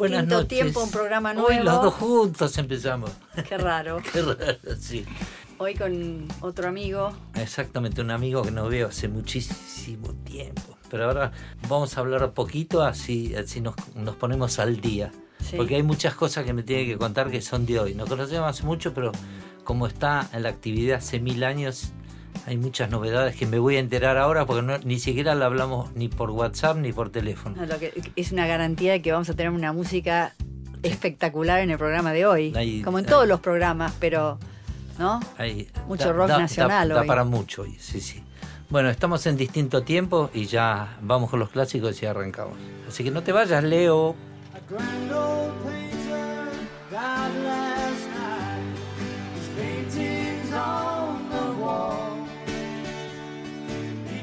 Buenas noches. tiempo, un programa Hoy nuevo. los dos juntos empezamos. Qué raro. Qué raro, sí. Hoy con otro amigo. Exactamente, un amigo que no veo hace muchísimo tiempo. Pero ahora vamos a hablar poquito así, así nos, nos ponemos al día. Sí. Porque hay muchas cosas que me tiene que contar que son de hoy. Nos conocemos hace mucho, pero como está en la actividad hace mil años, hay muchas novedades que me voy a enterar ahora porque no- ni siquiera la hablamos ni por WhatsApp ni por teléfono. no, lo que es una garantía de que vamos a tener una música espectacular en el programa de hoy. Ahí- como en ahí. todos los programas, pero. ¿No? Hay- Mucho rock nacional da- para mucho hoy, sí, sí. Bueno, estamos en distinto tiempo y ya vamos con los clásicos y arrancamos. Así que no te vayas, Leo. A grand old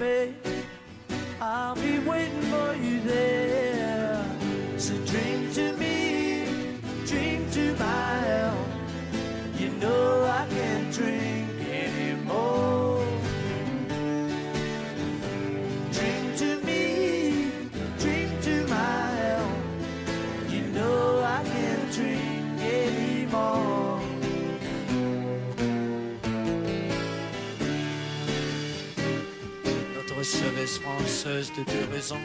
babe. I'll be waiting for you there. So drink to me, drink to my health. You know I can't Cerise française de deux raisons.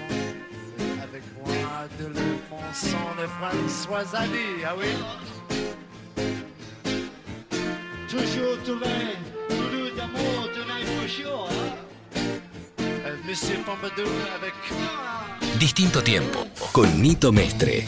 Avec moi de le sang de François Ali, ah oui? Toujours trouver plus d'amour tonight for sure. Monsieur Pompadour avec Distinto tiempo con Nito Mestre.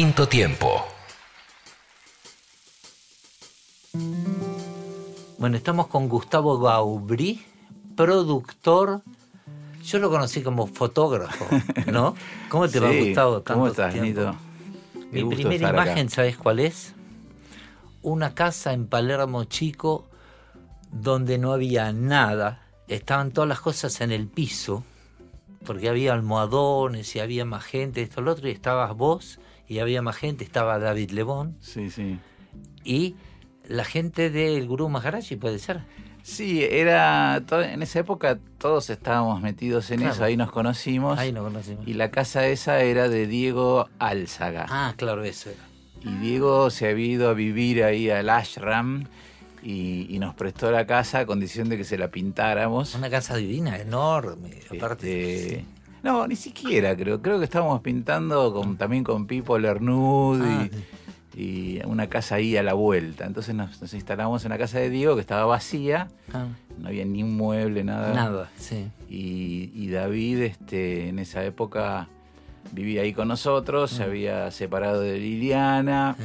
Distinto tiempo. Bueno, estamos con Gustavo Gaubrí, productor. Yo lo conocí como fotógrafo, ¿no? ¿Cómo te va, Sí, Gustavo? ¿Cómo estás? Nito? Mi primera acá. imagen, ¿sabes cuál es? Una casa en Palermo chico donde no había nada. Estaban todas las cosas en el piso, porque había almohadones y había más gente, esto, lo otro, y estabas vos y había más gente, estaba David Lebón Sí, sí. y la gente del Gurú Maharaji, puede ser. Sí, era. En esa época todos estábamos metidos en Claro. eso, ahí nos conocimos. Ahí no conocimos. Y la casa esa era de Diego Álzaga. Ah, claro, eso era. Y Diego se había ido a vivir ahí al ashram y, y nos prestó la casa a condición de que se la pintáramos. Una casa divina, enorme. Aparte, Este, sí. No, ni siquiera creo. Creo que estábamos pintando con, también con Pipo Lernud Ah, y, y una casa ahí a la vuelta. Entonces nos, nos instalamos en la casa de Diego que estaba vacía. Ah, No había ni un mueble, nada. nada, sí. Y, y David este, en esa época vivía ahí con nosotros, se había separado de Liliana.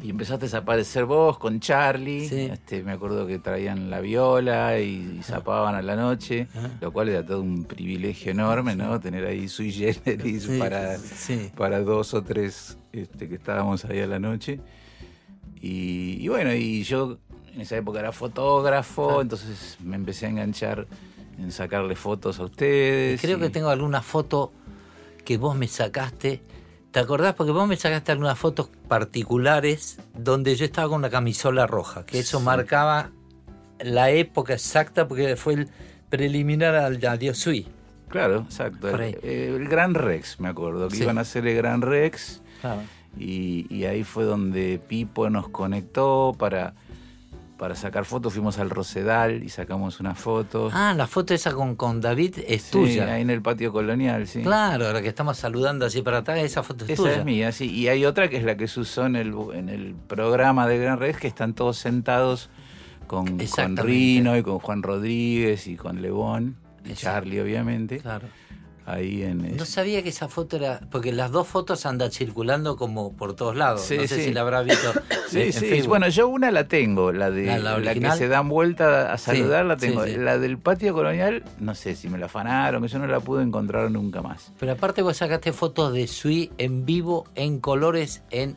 Ah. Y empezaste a aparecer vos con Charlie. Sí. Este, me acuerdo que traían la viola y, y zapaban a la noche, Ah. lo cual era todo un privilegio enorme, ¿no? Tener ahí sui generis Sí, para, sí. para dos o tres este, que estábamos ahí a la noche. Y, y bueno, y yo en esa época era fotógrafo, Ah. entonces me empecé a enganchar en sacarle fotos a ustedes. Creo y- que tengo alguna foto que vos me sacaste. ¿Te acordás? Porque vos me sacaste algunas fotos particulares donde yo estaba con una camisola roja, que eso Sí. marcaba la época exacta porque fue el preliminar al a Dios Sui. Claro, exacto. El, eh, el Gran Rex, me acuerdo, que Sí. iban a hacer el Gran Rex. Claro. Y, y ahí fue donde Pipo nos conectó para, para sacar fotos. Fuimos al Rosedal y sacamos una foto. Ah, la foto esa con, con David es Sí, tuya. ahí en el patio colonial, sí. Claro, ahora que estamos saludando así para atrás, esa foto es Esa tuya. es mía, sí. Y hay otra que es la que se usó en el, en el programa de Gran Rex, que están todos sentados con, con. Rino y con Juan Rodríguez y con Lebón. Y. Charlie, obviamente. Claro. Ahí en... No sabía que esa foto era. Porque las dos fotos andan circulando como por todos lados. Sí, no sé sí. si la habrás visto. Sí, en- en sí. Facebook. Bueno, yo una la tengo, la de ¿La- la la, que se dan vuelta a saludar, Sí, la tengo. La del patio colonial, no sé si me la afanaron, que yo no la pude encontrar nunca más. Pero aparte vos sacaste fotos de Sui en vivo, en colores, en...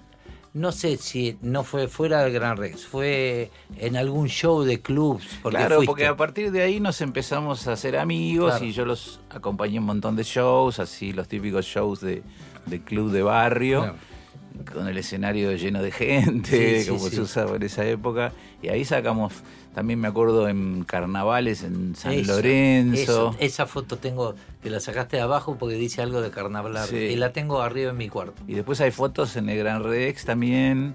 No sé si no fue fuera del Gran Rex, fue en algún show de clubs. Porque claro, fuiste. porque a partir de ahí nos empezamos a hacer amigos Claro. y yo los acompañé en un montón de shows, así los típicos shows de, de club de barrio. Claro. Con el escenario lleno de gente, Sí, sí, como sí. se usaba en esa época. Y ahí sacamos, también me acuerdo en carnavales en San Eso, Lorenzo. eso, esa foto tengo, que la sacaste de abajo porque dice algo de carnaval. Y la tengo arriba en mi cuarto. Y después hay fotos en el Gran Rex también.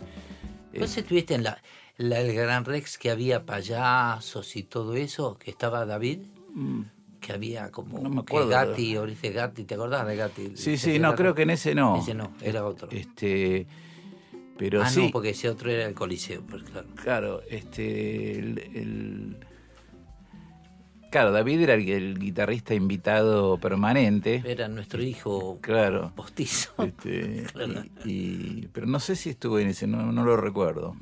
Eh, ¿Vos estuviste en la, la- el Gran Rex que había payasos y todo eso? Que estaba David, mm, que había como No me que acuerdo. Gatti, Orice Gatti, ¿te acordás de Gatti? Sí, sí, no, Gatti. creo que en ese no. Ese no, era otro. Este, pero ah, sí, no, porque ese otro era el Coliseo, pues claro. claro, este, el, el- claro, David era el, guitarrista invitado permanente, Era nuestro hijo claro. postizo. Este, Claro. y, y- pero no sé si estuvo en ese, no, no lo recuerdo.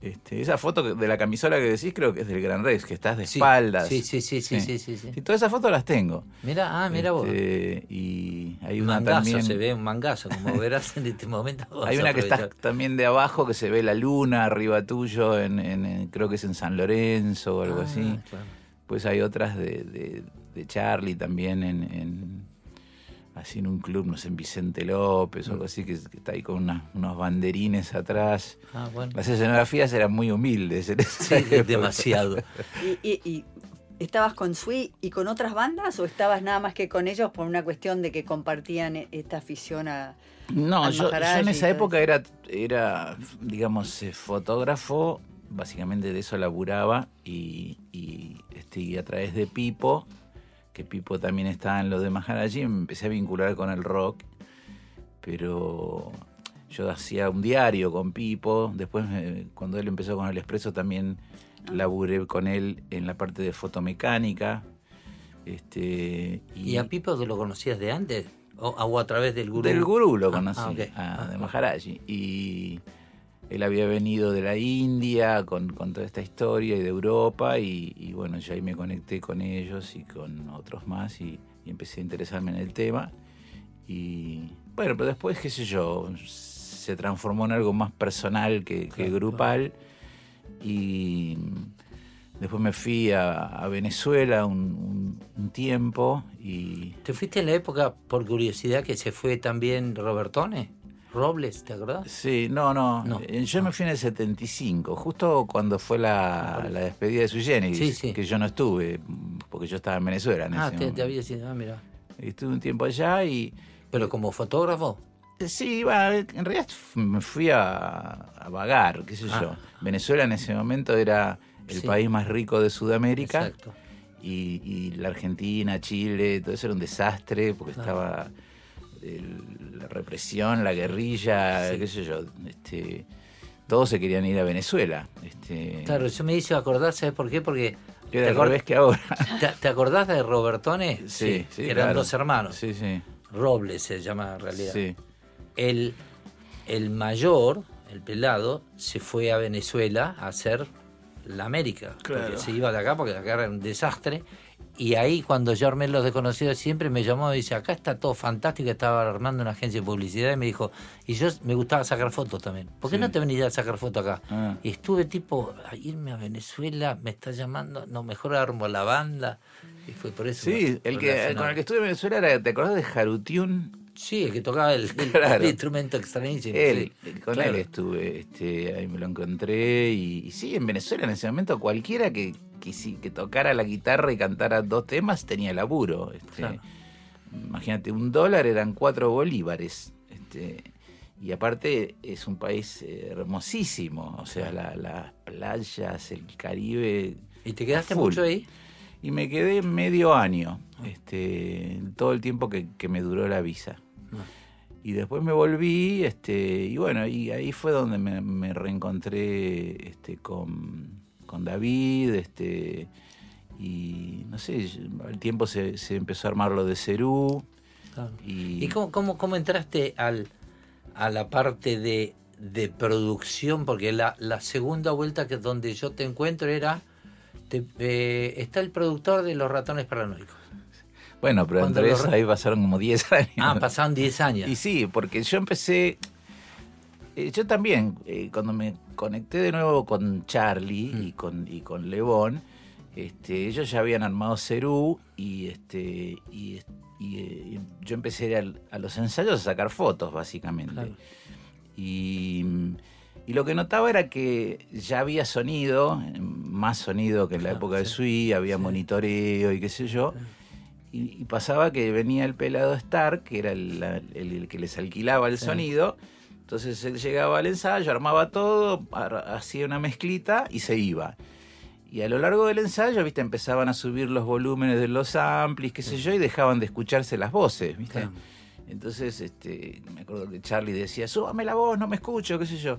Este, esa foto de la camisola que decís creo que es del Gran Rex, que estás de Sí, espaldas. Sí, sí, sí, sí, sí, sí. sí. Y todas esas fotos las tengo. Mira, ah, mira vos. Este, y hay Un una mangazo, también. se ve un mangazo, como verás en este momento. Hay una que está también de abajo que se ve la luna arriba tuyo, en, en- en- creo que es en San Lorenzo o algo Ah, así. claro. Pues hay otras de, de- de Charlie también en, en- así en un club, no sé, en Vicente López o algo así, que, que está ahí con unas- unos banderines atrás. Ah, bueno. Las escenografías eran muy humildes. en esa Sí, época. demasiado. ¿Y, y- y estabas con Sui y con otras bandas o estabas nada más que con ellos por una cuestión de que compartían e- esta afición a... No, al yo, en esa época era, era, digamos, eh, fotógrafo, básicamente de eso laburaba y, y, este, y a través de Pipo, que Pipo también estaba en lo de Maharaji, me empecé a vincular con el rock, pero yo hacía un diario con Pipo, después eh, cuando él empezó con el Expreso también laburé con él en la parte de fotomecánica. Este, ¿Y a Pipo que lo conocías de antes? O, o a través del gurú. Del gurú lo Ah, conocí, ah, ok. a- Ah, de ah. Maharaji. Y él había venido de la India con, con toda esta historia y de Europa. Y, y bueno, yo ahí me conecté con ellos y con otros más y, y empecé a interesarme en el tema. Y bueno, pero después, qué sé yo, se transformó en algo más personal que, que Claro, grupal. Y después me fui a, a Venezuela un, un- un tiempo y ¿Te fuiste en la época, por curiosidad, que se fue también Robertone? Robles, ¿te acordás? Sí, no, no. No. Eh, Yo me fui en el 75, justo cuando fue la, la despedida de Sui Generis, Sí, sí. que yo no estuve, porque yo estaba en Venezuela en Ah, ese te, te había sido, ah, mira. Estuve un tiempo allá y Pero como fotógrafo. eh, sí, iba, en realidad me fui a, a vagar, qué sé Ah. yo. Venezuela en ese momento era el Sí. país más rico de Sudamérica Exacto. y, y la Argentina, Chile, todo eso era un desastre porque Ah. estaba el- la represión, la guerrilla, Sí. qué sé yo, este, todos se querían ir a Venezuela. Este, Claro, yo me hice acordar, ¿sabes por qué? Porque. Era ¿te, al acor- revés que ahora. te- te acordás de Robertone? Sí, sí, que eran claro. dos hermanos. Sí, sí. Robles se llama en realidad. sí. El, el mayor, el pelado, se fue a Venezuela a hacer la América. Claro. Porque se iba de acá porque acá era un desastre. Y ahí cuando yo armé los desconocidos siempre me llamó y dice, acá está todo fantástico, estaba armando una agencia de publicidad y me dijo, y yo me gustaba sacar fotos también. ¿Por qué Sí. no te venís a sacar fotos acá? Ah. Y estuve tipo, a irme a Venezuela, me está llamando, no, mejor armo la banda. Y fue por eso. Sí, el que, con el que estuve en Venezuela era, ¿te acordás de Jarutiun? Sí, el que tocaba el, el- Claro. el instrumento extrañísimo. Él, sí. con Claro. él estuve, este, ahí me lo encontré y, y sí, en Venezuela en ese momento cualquiera que, que, sí- que tocara la guitarra y cantara dos temas tenía laburo. Este, Claro. Imagínate, un dólar eran cuatro bolívares. Este, y aparte es un país eh, hermosísimo, o sea, la- las playas, el Caribe. ¿Y te quedaste full. mucho ahí? Y me quedé medio año, Ah. este, todo el tiempo que, que me duró la visa. Ah. Y después me volví, este, y bueno, y ahí fue donde me, me reencontré este, con, con David, este, y no sé, al tiempo se, se empezó a armar lo de Cerú. Claro. Y, ¿Y cómo, cómo, cómo entraste al, a la parte de, de producción? Porque la, la segunda vuelta que donde yo te encuentro era, te- eh, está el productor de Los Ratones Paranoicos. bueno, pero entre eso ahí pasaron como 10 años. Ah, pasaron 10 años. Y sí, porque yo empecé. Eh, yo también, eh, cuando me conecté de nuevo con Charlie Mm. y con y con Levón, este, ellos ya habían armado Cerú y este y, y, eh, yo empecé a, los ensayos a sacar fotos, básicamente. Claro. Y, y lo que notaba era que ya había sonido, más sonido que en la Claro, época de sí. Sui, había Sí. monitoreo y qué sé yo. Y, y pasaba que venía el pelado Stark, que era el, el- el que les alquilaba el Sí. sonido. Entonces él llegaba al ensayo, armaba todo, hacía una mezclita y se iba. Y a lo largo del ensayo, viste, empezaban a subir los volúmenes de los amplis, qué sé yo, y dejaban de escucharse las voces, viste. Claro. Entonces, este, me acuerdo que Charlie decía, súbame la voz, no me escucho, qué sé yo.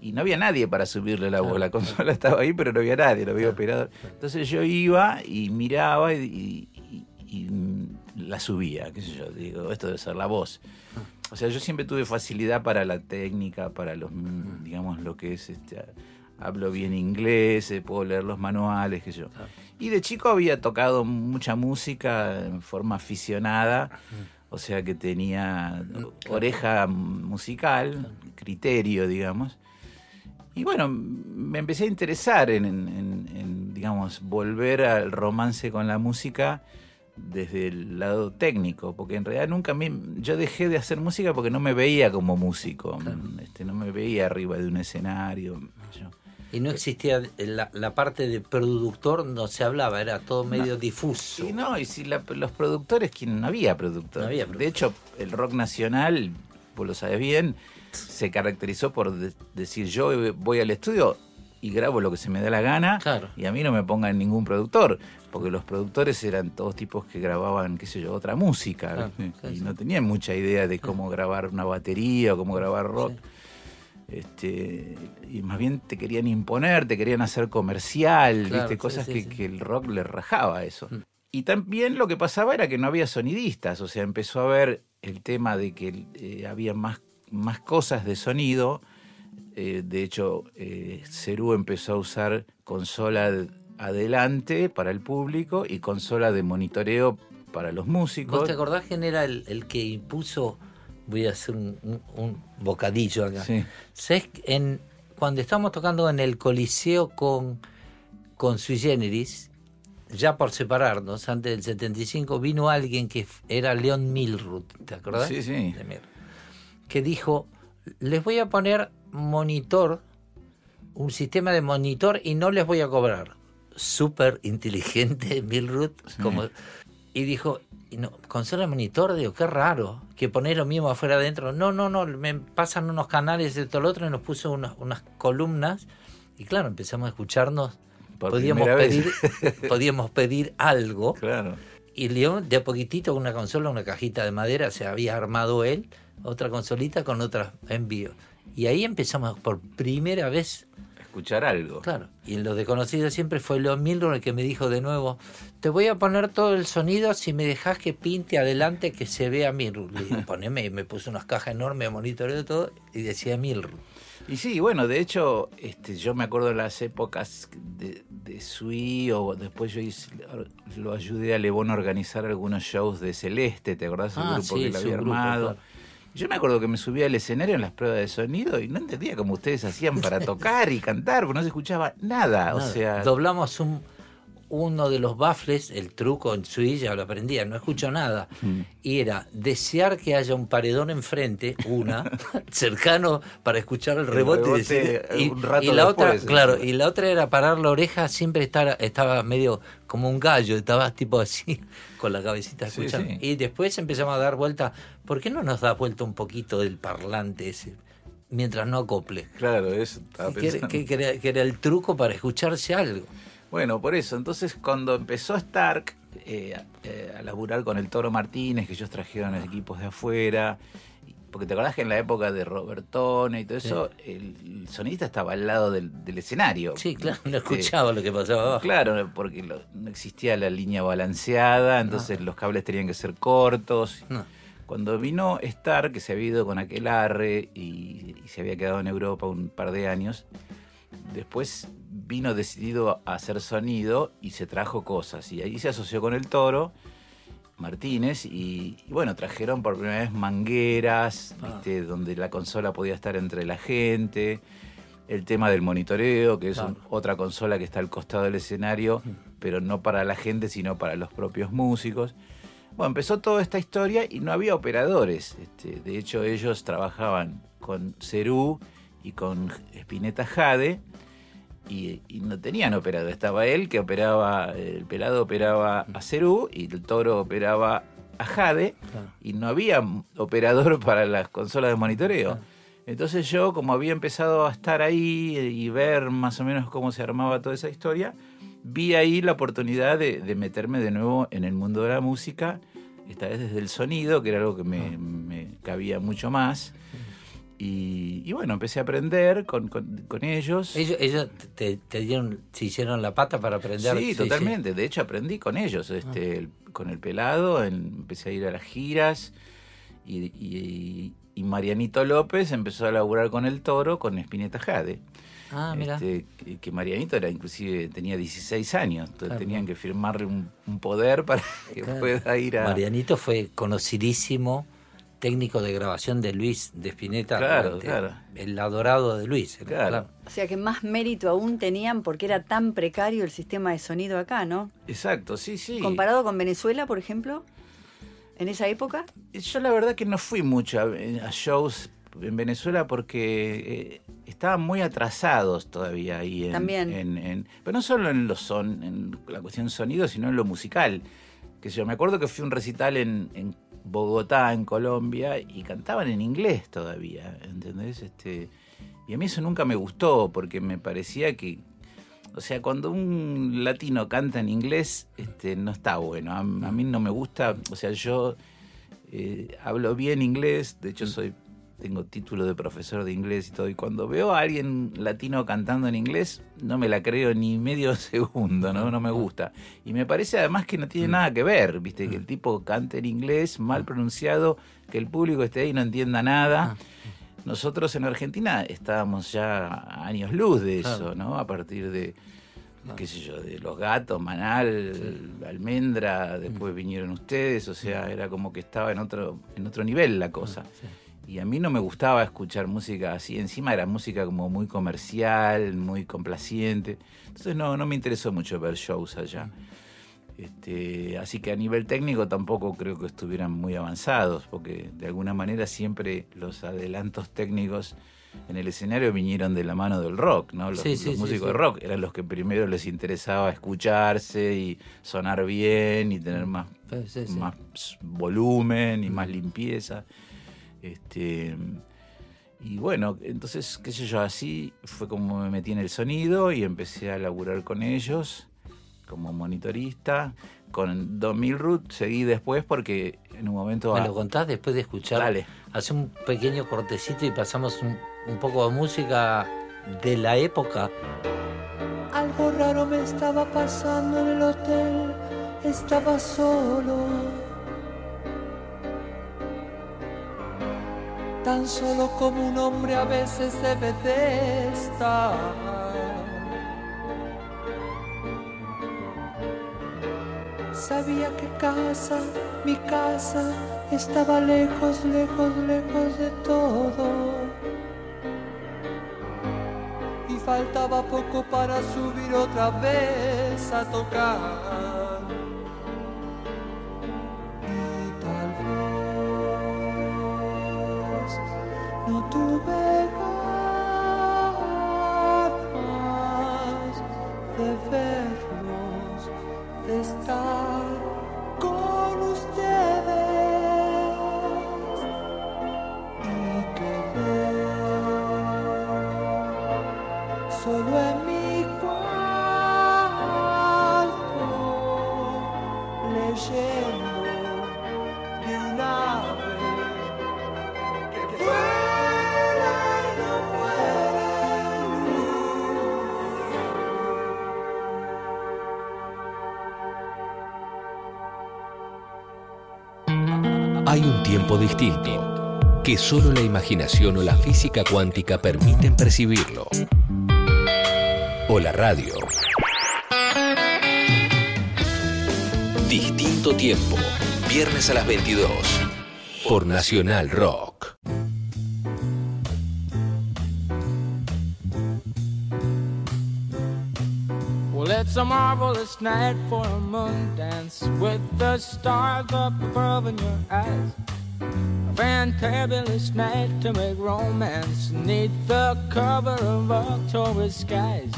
Y no había nadie para subirle la voz. Claro, La consola estaba ahí, pero no había nadie, no había Claro, operador. Entonces yo iba y miraba y, y- y- y, la subía, qué sé yo. Digo, esto debe ser la voz. O sea, yo siempre tuve facilidad para la técnica, para los, Ah. mm, digamos, lo que es, este, hablo bien inglés, eh, puedo leer los manuales, qué sé yo. Y de chico había tocado mucha música en forma aficionada, o sea que tenía oreja musical, criterio, digamos. Y bueno, me empecé a interesar en- en, digamos, volver al romance con la música desde el lado técnico, porque en realidad nunca me, yo dejé de hacer música porque no me veía como músico, Claro. este, no me veía arriba de un escenario. yo- Y no existía la, la parte de productor, no se hablaba, era todo medio difuso. Sí, no, y si la- los productores, ¿quién? no había productores. No había productores. De hecho, el rock nacional, vos lo sabes bien, se caracterizó por de- decir yo voy al estudio y grabo lo que se me da la gana Claro. y a mí no me pongan ningún productor, porque los productores eran todos tipos que grababan, qué sé yo, otra música Claro, ¿viste? claro, y no tenían mucha idea de cómo grabar una batería o cómo grabar rock. Sí. Este, y más bien te querían imponer, te querían hacer comercial, ¿viste? cosas que el rock le rajaba eso. Mm. Y también lo que pasaba era que no había sonidistas, o sea, empezó a haber el tema de que eh, había más, más cosas de sonido. Eh, de hecho, eh, Cerú empezó a usar consola de- adelante para el público y consola de monitoreo para los músicos. ¿Vos te acordás quién era el, el que impuso? Voy a hacer un, un- un bocadillo acá. Sí. ¿Sabés que En, cuando estábamos tocando en el Coliseo con, con Sui Generis, ya por separarnos, antes del 75, vino alguien que era Leon Milruth, ¿te acordás? Sí, sí. De. Que dijo, les voy a poner monitor, un sistema de monitor y no les voy a cobrar. Súper inteligente Milruth, como... Y dijo, no, consola de monitor, digo, qué raro, que poner lo mismo afuera adentro. No, no, no, me pasan unos canales de todo lo otro y nos puso unas, unas columnas. Y claro, empezamos a escucharnos. Por podíamos pedir, podíamos pedir algo. Claro. Y León, de a poquitito, una consola, una cajita de madera, se había armado él, otra consolita con otra envío. Y ahí empezamos por primera vez Escuchar algo. Claro, y en lo desconocido siempre fue Leon Milron el que me dijo de nuevo, te voy a poner todo el sonido si me dejas que pinte adelante que se vea Milron. Le dije, poneme, y me puso unas cajas enormes, monitoreo todo, y decía Milron. Y sí, bueno, de hecho, este, yo me acuerdo de las épocas de, de Sui, o después yo hice- lo ayudé a Lebón a organizar algunos shows de Celeste, ¿te acordás del Ah, grupo sí, que lo había grupo, armado? claro. Yo me acuerdo que me subía al escenario en las pruebas de sonido y no entendía cómo ustedes hacían para tocar y cantar, porque no se escuchaba nada. O Nada. sea, Doblamos un, uno de los baffles, el truco en Sui, ya lo aprendía, no escucho nada. Mm. Y era desear que haya un paredón enfrente, una, cercano para escuchar el rebote, y, rebote, decir- eh, y- un rato y la otra, claro, y la otra era parar la oreja, siempre estar, estaba medio como un gallo, estaba tipo así, con la cabecita escuchando. sí. Y después empezamos a dar vuelta, ¿por qué no nos da vuelta un poquito del parlante ese? Mientras no acople. claro, eso estaba Que que- que era- que era el truco para escucharse algo. Bueno, por eso, entonces cuando empezó Stark eh, a- eh, a laburar con el Toro Martínez, que ellos trajeron equipos de afuera, porque te acordás que en la época de Robertone y todo eso, el, el sonidista estaba al lado del, del escenario. Sí, claro, no Este, escuchaba lo que pasaba abajo. Claro, porque lo- no existía la línea balanceada, entonces los cables tenían que ser cortos. No. Cuando vino Star, que se había ido con aquel arre y, y se había quedado en Europa un par de años, después vino decidido a hacer sonido y se trajo cosas. Y ahí se asoció con el toro, Martínez, y, y bueno, trajeron por primera vez mangueras, ¿viste? donde la consola podía estar entre la gente. El tema del monitoreo, que es un- otra consola que está al costado del escenario, pero no para la gente, sino para los propios músicos. Bueno, empezó toda esta historia y no había operadores. Este, de hecho, ellos trabajaban con Cerú y con Spinetta Jade y, y no tenían operador. Estaba él que operaba, el pelado operaba a Cerú y el toro operaba a Jade Claro. y no había operador para las consolas de monitoreo. Claro. Entonces yo, como había empezado a estar ahí y ver más o menos cómo se armaba toda esa historia, vi ahí la oportunidad de, de meterme de nuevo en el mundo de la música, esta vez desde el sonido, que era algo que me, me cabía mucho más. Y, y bueno, empecé a aprender con, con- con ellos. Ellos, ellos te, te dieron, hicieron la pata para aprender. Sí, totalmente. De hecho, aprendí con ellos. Este, Ah. el- con el pelado, empecé a ir a las giras. Y, y- y Marianito López empezó a laburar con el toro, con Spinetta Jade. Ah, mira. Este, que, que Marianito era inclusive tenía 16 años. Entonces Claro. tenían que firmarle un, un poder para que Claro. pueda ir a. Marianito fue conocidísimo técnico de grabación de Luis de Spinetta. Claro. El adorado de Luis. Claro. O sea que más mérito aún tenían porque era tan precario el sistema de sonido acá, ¿no? Exacto, sí, sí. Comparado con Venezuela, por ejemplo, en esa época. Yo la verdad que no fui mucho a, a shows en Venezuela porque eh, estaban muy atrasados todavía ahí. En, También. en- en- pero no solo en, lo son, en la cuestión sonido, sino en lo musical. Que yo me acuerdo que fui a un recital en, en Bogotá, en Colombia, y cantaban en inglés todavía, ¿entendés? Este, y a mí eso nunca me gustó porque me parecía que, o sea, cuando un latino canta en inglés, este, no está bueno. A, a mí no me gusta, o sea, yo eh, hablo bien inglés, de hecho soy tengo título de profesor de inglés y todo, y cuando veo a alguien latino cantando en inglés, no me la creo ni medio segundo, ¿no? No me gusta. Y me parece además que no tiene nada que ver, ¿viste? Que el tipo cante en inglés mal pronunciado, que el público esté ahí y no entienda nada. Nosotros en Argentina estábamos ya a años luz de eso. ¿no? A partir de, qué sé yo, de los gatos, Manal, Almendra, después vinieron ustedes, o sea, era como que estaba en otro, en otro nivel la cosa. Y a mí no me gustaba escuchar música así, encima era música como muy comercial, muy complaciente. Entonces no, no me interesó mucho ver shows allá. Este, así que a nivel técnico tampoco creo que estuvieran muy avanzados, porque de alguna manera siempre los adelantos técnicos en el escenario vinieron de la mano del rock, ¿no? Los, Sí, sí, los sí, músicos sí. de rock eran los que primero les interesaba escucharse y sonar bien y tener más, sí, sí. más volumen y más limpieza. Este, y bueno, entonces, qué sé yo, así fue como me metí en el sonido y empecé a laburar con ellos como monitorista. Con Don Milroot seguí después porque en un momento... ¿Me a- lo contás después de escuchar? Dale. Hace un pequeño cortecito y pasamos un, un poco de música de la época. Algo raro me estaba pasando en el hotel, estaba solo. Tan solo como un hombre a veces debe de estar. Sabía que casa, mi casa, estaba lejos, lejos, lejos de todo y faltaba poco para subir otra vez a tocar. De verlos, de estar tiempo distinto que solo la imaginación o la física cuántica permiten percibirlo. O la radio. Distinto tiempo. Viernes a las 22. Por Nacional Rock. A fantabulous night to make romance neath the cover of October skies.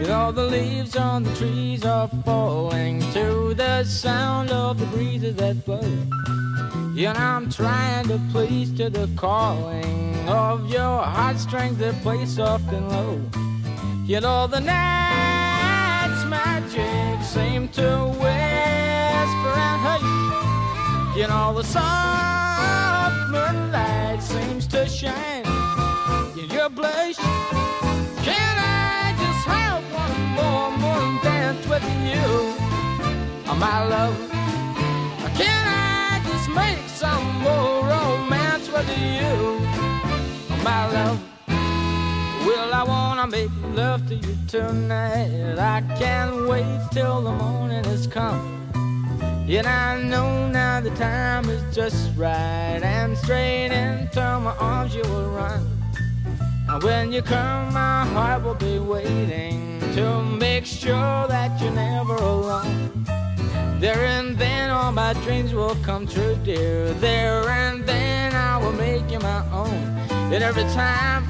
You all the leaves on the trees are falling to the sound of the breezes that blow. Know, I'm trying to please to the calling of your heartstrings that play soft and low. Yet all the night's magic seem to hush. You know the soft moonlight seems to shine in your blush. Can I just have one more moon dance with you, oh, my love? Can I just make some more romance with you, oh, my love? Well, I wanna make love to you tonight. I can't wait till the morning has come. Yet I know now the time is just right, and straight into my arms you will run. And when you come, my heart will be waiting to make sure that you're never alone. There and then all my dreams will come true, dear. There and then I will make you my own. And every time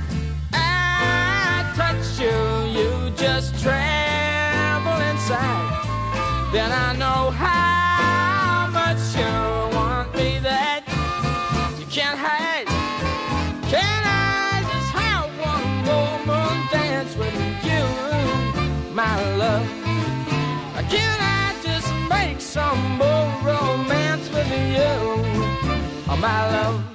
I touch you, you just tremble inside. Then I know how some more romance with you, oh, my love?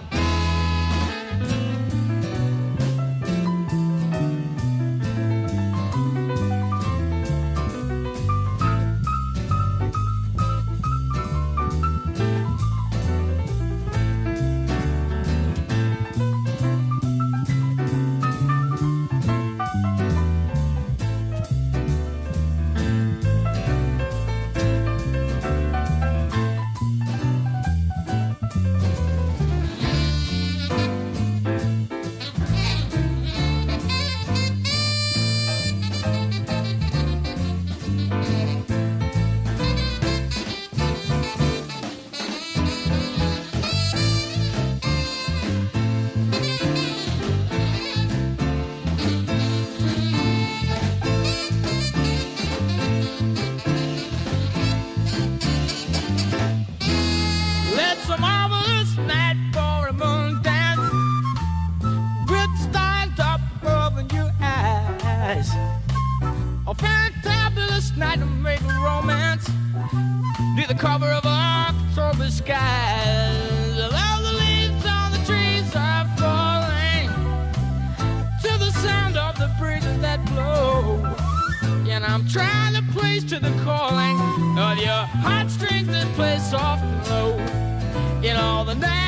Night to make romance. Near the cover of October skies. All the leaves on the trees are falling to the sound of the breezes that blow. And I'm trying to place to the calling of your heartstrings that play soft and low. In all the night's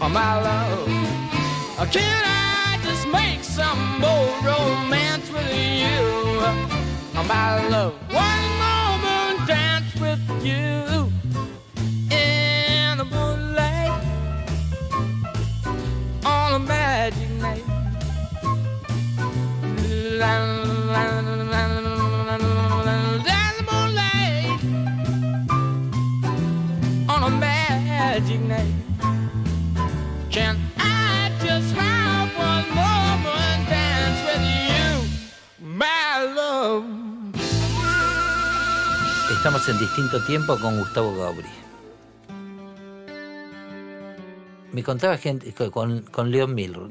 my love? Can I just make some more romance with you, my love? One more dance with you Estamos en distinto tiempo con Gustavo Gauri. Me contaba gente con, con Leon Milroy.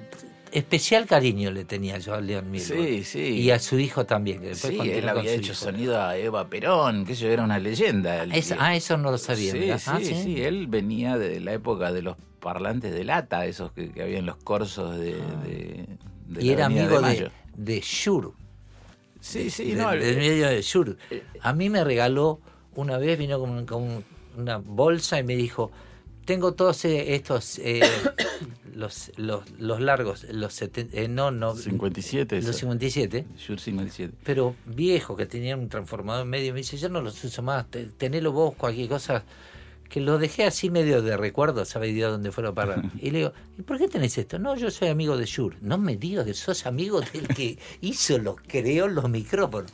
Especial cariño le tenía yo a Leon Milroy. Sí, sí. Y a su hijo también. Que después Sí, él había hecho hijo. sonido a Eva Perón, que eso era una leyenda. El Es- ah, eso no lo sabía. Sí, mirá. sí, Ah, sí, él venía de la época de los parlantes de lata, esos que, que había en los corsos de, de- de Ah. Y la era amigo de, de Shur. Sí, sí, de- no, del el- medio de Shur. eh, A mí me regaló, una vez vino con, con una bolsa y me dijo, tengo todos eh, estos, eh, los, los, los largos, los 70, eh, no, no, 57. los eso. 57, Shure 57. pero viejo, que tenían un transformador en medio, me dice, yo no los uso más, te- tenelo vos, cualquier cosa, que lo dejé así medio de recuerdo, sabe Dios dónde fueron a parar. Y le digo, ¿y por qué tenés esto? No, yo soy amigo de Shure. No me digas que sos amigo del que hizo los, creó los micrófonos.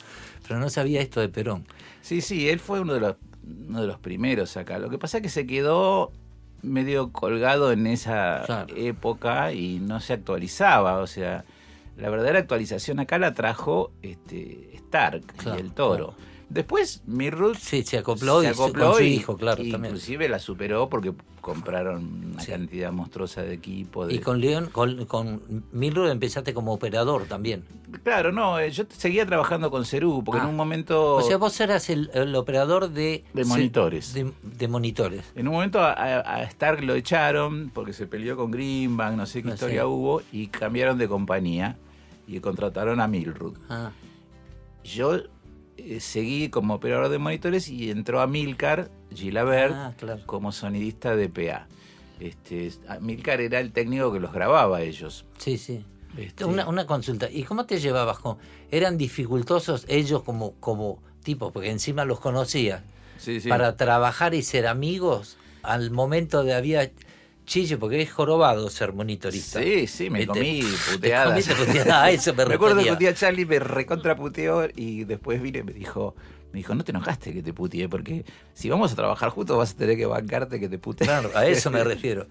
Pero no sabía esto de Perón. Sí, sí, él fue uno de los uno de los primeros acá. Lo que pasa es que se quedó medio colgado en esa Claro. época y no se actualizaba. O sea, la verdadera actualización acá la trajo este Stark Claro, y el Toro. Después Mirrut Sí, se acopló, se y acopló con su y- hijo, claro, y también. Inclusive la superó porque compraron una Sí. cantidad monstruosa de equipo. De... Y con León, con, con empezaste como operador también. Claro, no, eh, yo seguía trabajando con Cerú porque Ah. en un momento... O sea, vos eras el, el operador de... De monitores. De, de monitores. En un momento a, Stark lo echaron porque se peleó con Greenbank, no sé qué No sé. historia hubo, y cambiaron de compañía y contrataron a Milrud. Ah, Yo eh, seguí como operador de monitores y entró a Milcar Gilabert Ah, claro. como sonidista de PA. Este, Milcar era el técnico que los grababa a ellos. sí, sí. Este, Una, una consulta. ¿Y cómo te llevabas con...? ¿Eran dificultosos ellos como, como tipos? Porque encima los conocías. sí, sí. Para trabajar y ser amigos al momento de había chille, porque es jorobado ser monitorista. Sí, sí, me Te- comí te puteadas. comiste puteadas, a eso me Me acuerdo que un día Charlie me recontraputeó y después vino y me dijo, me dijo, no te enojaste que te puteé, porque si vamos a trabajar juntos vas a tener que bancarte que te puteé. Claro, a eso me refiero.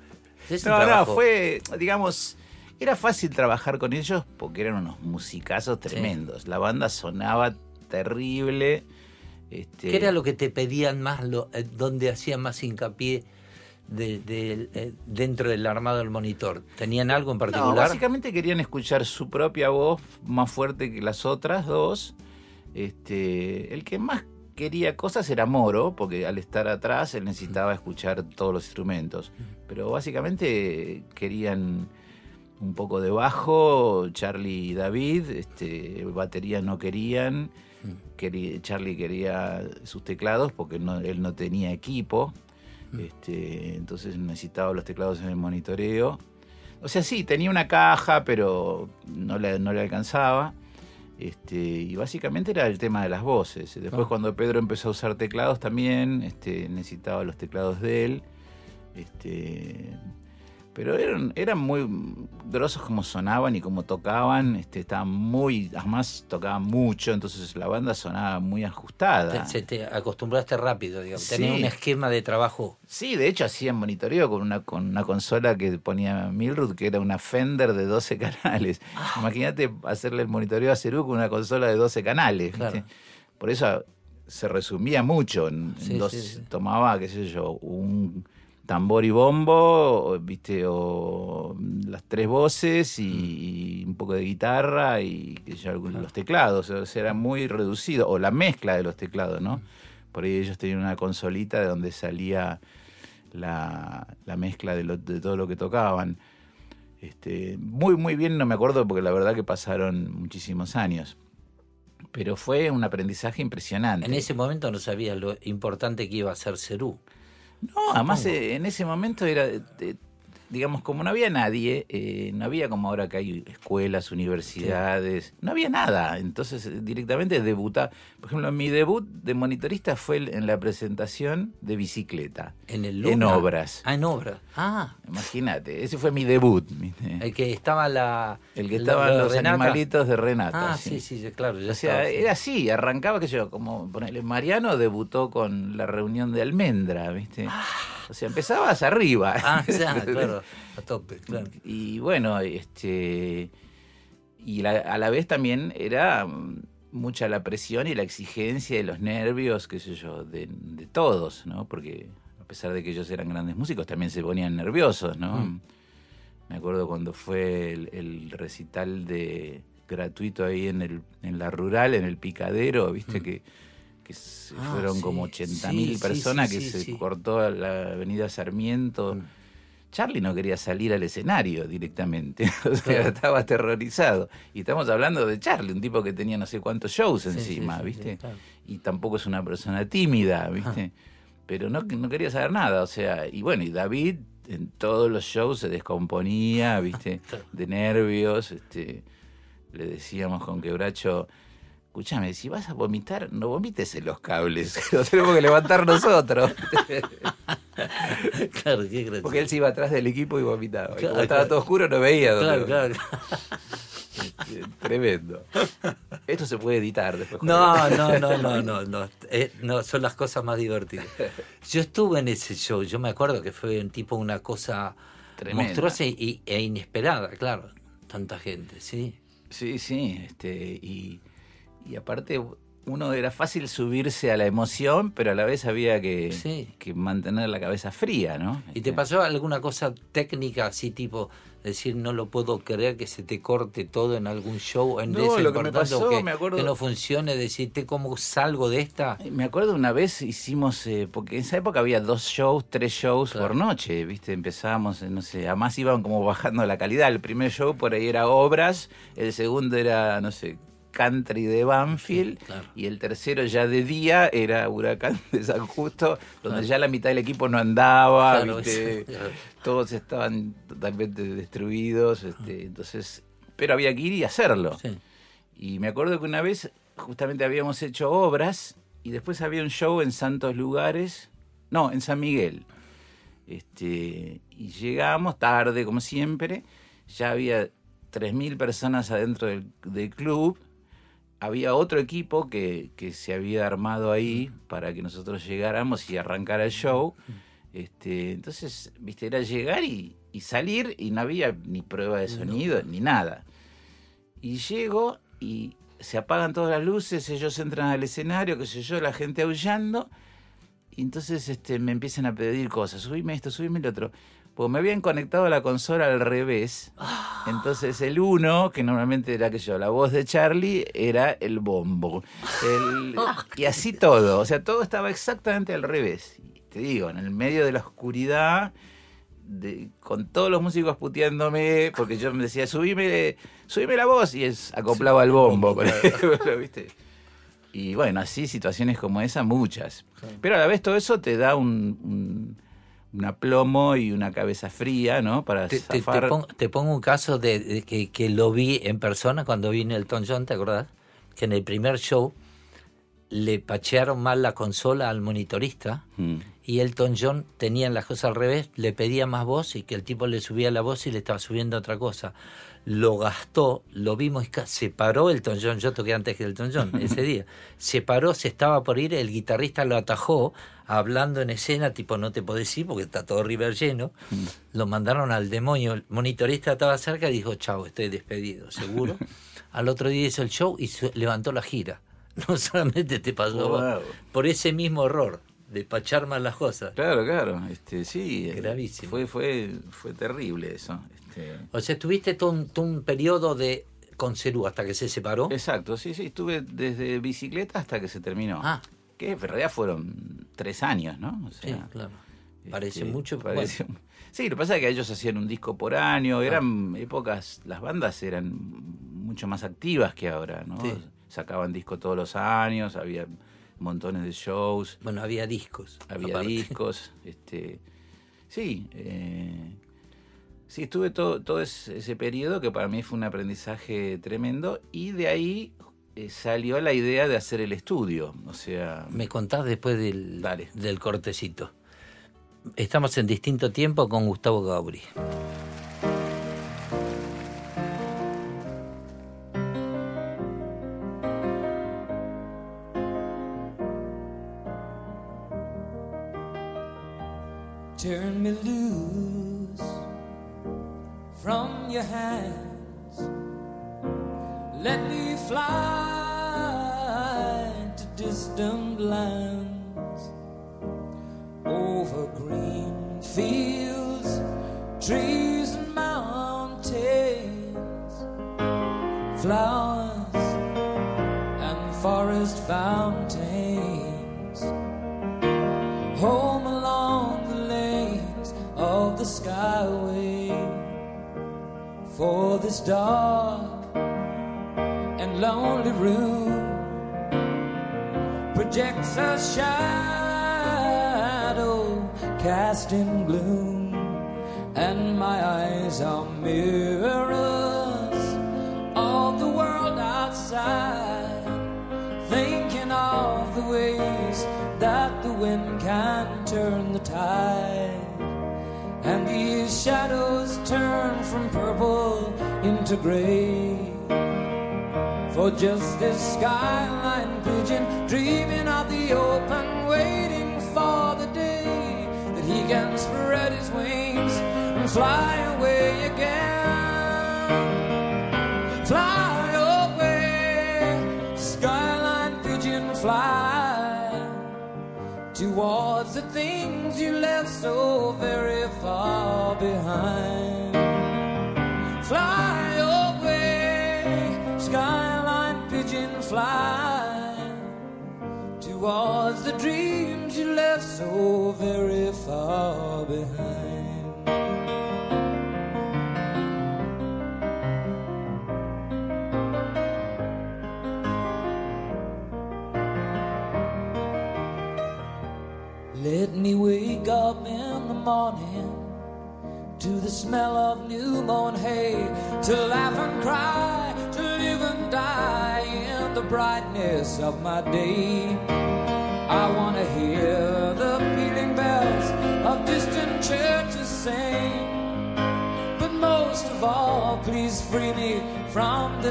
Es No, no, fue, digamos, era fácil trabajar con ellos porque eran unos musicazos tremendos. La banda sonaba terrible. Este, ¿Qué era lo que te pedían más, lo, eh, donde hacían más hincapié de, de- eh, dentro del armado del monitor? ¿Tenían algo en No, particular? básicamente querían escuchar su propia voz más fuerte que las otras dos. Este, el que más quería cosas era Moro, porque al estar atrás él necesitaba escuchar todos los instrumentos. Pero básicamente querían un poco de bajo, Charlie y David, este, batería no querían, quería- Charlie quería sus teclados porque no- él no tenía equipo, este, entonces necesitaba los teclados en el monitoreo. O sea, sí, tenía una caja, pero no le, no le alcanzaba. Este, y básicamente era el tema de las voces. Después Ah. cuando Pedro empezó a usar teclados también, este, necesitaba los teclados de él. Este, Pero eran, eran muy grosos como sonaban y como tocaban, este, estaban muy, además tocaban mucho, entonces la banda sonaba muy ajustada. Te, acostumbraste rápido, digamos. Sí. Tenía un esquema de trabajo. Sí, de hecho hacían monitoreo con una, con una consola que ponía Milrud, que era una Fender de 12 canales. Ah. Imagínate hacerle el monitoreo a Cerú con una consola de 12 canales. Por eso se resumía mucho. En, en Sí, dos- sí, sí. Tomaba, qué sé yo, un tambor y bombo, viste, o las tres voces y, y un poco de guitarra y sé yo, los teclados. O sea, era muy reducido. O la mezcla de los teclados, ¿no? Por ahí ellos tenían una consolita de donde salía la, la mezcla de, lo- de todo lo que tocaban. Este, muy, muy bien, no me acuerdo porque la verdad que pasaron muchísimos años. Pero fue un aprendizaje impresionante. En ese momento no sabías lo importante que iba a ser Cerú. No, además eh, en ese momento era, eh, digamos, como no había nadie, eh, no había como ahora que hay escuelas, universidades, no había nada. Entonces eh, directamente debutar. Por ejemplo, mi debut de monitorista fue en la presentación de bicicleta. En el En Luna. obras. Ah, en obras. Ah, Imagínate, ese fue mi debut. ¿viste? el que estaba la. El que estaban los Renata. animalitos de Renata. Ah, sí, sí, sí, claro. ya O sea, estaba, sí. era así, arrancaba que yo, como ponerle, Mariano debutó con la reunión de Almendra, ¿viste? O sea, empezabas arriba. Ah, ya, claro. A tope, claro. Y bueno, este y la- a la vez también era mm, mucha la presión y la exigencia de los nervios, qué sé yo, de, de todos, ¿no? Porque a pesar de que ellos eran grandes músicos, también se ponían nerviosos, ¿no? Mm. Me acuerdo cuando fue el, el recital de gratuito ahí en el en la rural, en el picadero, viste que, que se Ah, fueron sí, como 80.000 sí, personas sí, que se cortó a la avenida Sarmiento. Mm. Charlie no quería salir al escenario directamente, o sea, estaba aterrorizado. Y estamos hablando de Charlie, un tipo que tenía no sé cuántos shows encima, ¿viste? claro. Y tampoco es una persona tímida, ¿viste? Pero no, no quería saber nada, o sea, y bueno, y David en todos los shows se descomponía, ¿viste? De nervios, este, le decíamos con quebracho, escúchame, si vas a vomitar, no vomites en los cables, lo tenemos que levantar nosotros. Claro, qué gracioso. Porque él se iba atrás del equipo y vomitaba. Y Claro, como estaba todo oscuro, no veía. Claro, claro. Tremendo. Esto se puede editar después. No, no, no, no, no, no, Eh, no, son las cosas más divertidas. Yo estuve en ese show, yo me acuerdo que fue un tipo una cosa Tremenda. monstruosa y, e inesperada, claro. Tanta gente, sí. Sí, sí. Este, y, y aparte, uno era fácil subirse a la emoción, pero a la vez había que, Sí. que mantener la cabeza fría, ¿no? ¿Y te Este, pasó alguna cosa técnica así tipo decir no lo puedo creer que se te corte todo en algún show en No, lo que me pasó, que, me acuerdo- que no funcione, decirte cómo salgo de esta? Me acuerdo una vez hicimos, eh, porque en esa época había dos shows, tres shows Claro. por noche, ¿viste? Empezábamos, eh, no sé, además iban como bajando la calidad. El primer show por ahí era Obras, el segundo era, no sé, Country de Banfield, claro. y el tercero ya de día era Huracán de San Justo, donde Claro. ya la mitad del equipo no andaba, Claro, ¿viste? claro. Todos estaban totalmente destruidos, este, entonces, pero había que ir y hacerlo. Sí. Y me acuerdo que una vez justamente habíamos hecho obras y después había un show en Santos Lugares, no, en San Miguel. Este, y llegamos tarde, como siempre, ya había 3.000 personas adentro del, del club, había otro equipo que, que se había armado ahí para que nosotros llegáramos y arrancara el show. Este, entonces, viste, era llegar y, y salir y no había ni prueba de sonido ni nada. Y llego y se apagan todas las luces, ellos entran al escenario, qué sé yo, la gente aullando. Y entonces este, me empiezan a pedir cosas, subime esto, subime el otro. Porque me habían conectado la consola al revés. Entonces el uno, que normalmente era que yo, la voz de Charlie, era el bombo. El- y así todo. O sea, todo estaba exactamente al revés. Y te digo, en el medio de la oscuridad, de- con todos los músicos puteándome, porque yo me decía, subime, subime la voz, y es acoplaba el bombo, por ejemplo, ¿viste? Y bueno, así situaciones como esa, muchas. Pero a la vez todo eso te da un, un, un aplomo y una cabeza fría, ¿no? Para Te, te- pongo, te pongo un caso de, de que, que lo vi en persona cuando vine el Elton John, ¿te acordás? Que en el primer show le pachearon mal la consola al monitorista Mm. y Elton John tenían las cosas al revés, le pedía más voz y que el tipo le subía la voz y le estaba subiendo otra cosa. Lo gastó, lo vimos, se paró Elton John, yo toqué antes que Elton John ese día, se paró, se estaba por ir, el guitarrista lo atajó, hablando en escena, tipo no te podés ir porque está todo River lleno, lo mandaron al demonio, el monitorista estaba cerca y dijo, chao, estoy despedido, seguro. al otro día hizo el show y levantó la gira. No solamente te pasó Wow. por ese mismo error, de pachar mal las cosas. Claro, claro, este, sí. eh, Gravísimo. Fue, fue, fue terrible eso. O sea, estuviste todo un, todo un periodo de con Cerú hasta que se separó. exacto, sí, sí, estuve desde bicicleta hasta que se terminó. Ah. Que en realidad fueron tres años, ¿no? O Sí, sea, claro. este, Parece mucho, parece- Sí, lo que pasa es que ellos hacían un disco por año, eran épocas, las bandas eran mucho más activas que ahora, ¿no? Sí. Sacaban disco todos los años, había montones de shows. Bueno, había discos. había aparte. discos, este, sí, eh, sí estuve todo, todo ese, ese periodo que para mí fue un aprendizaje tremendo y de ahí eh, salió la idea de hacer el estudio, o sea, Me contás después del, Dale. del cortecito. Estamos en distinto tiempo con Gustavo Gauri.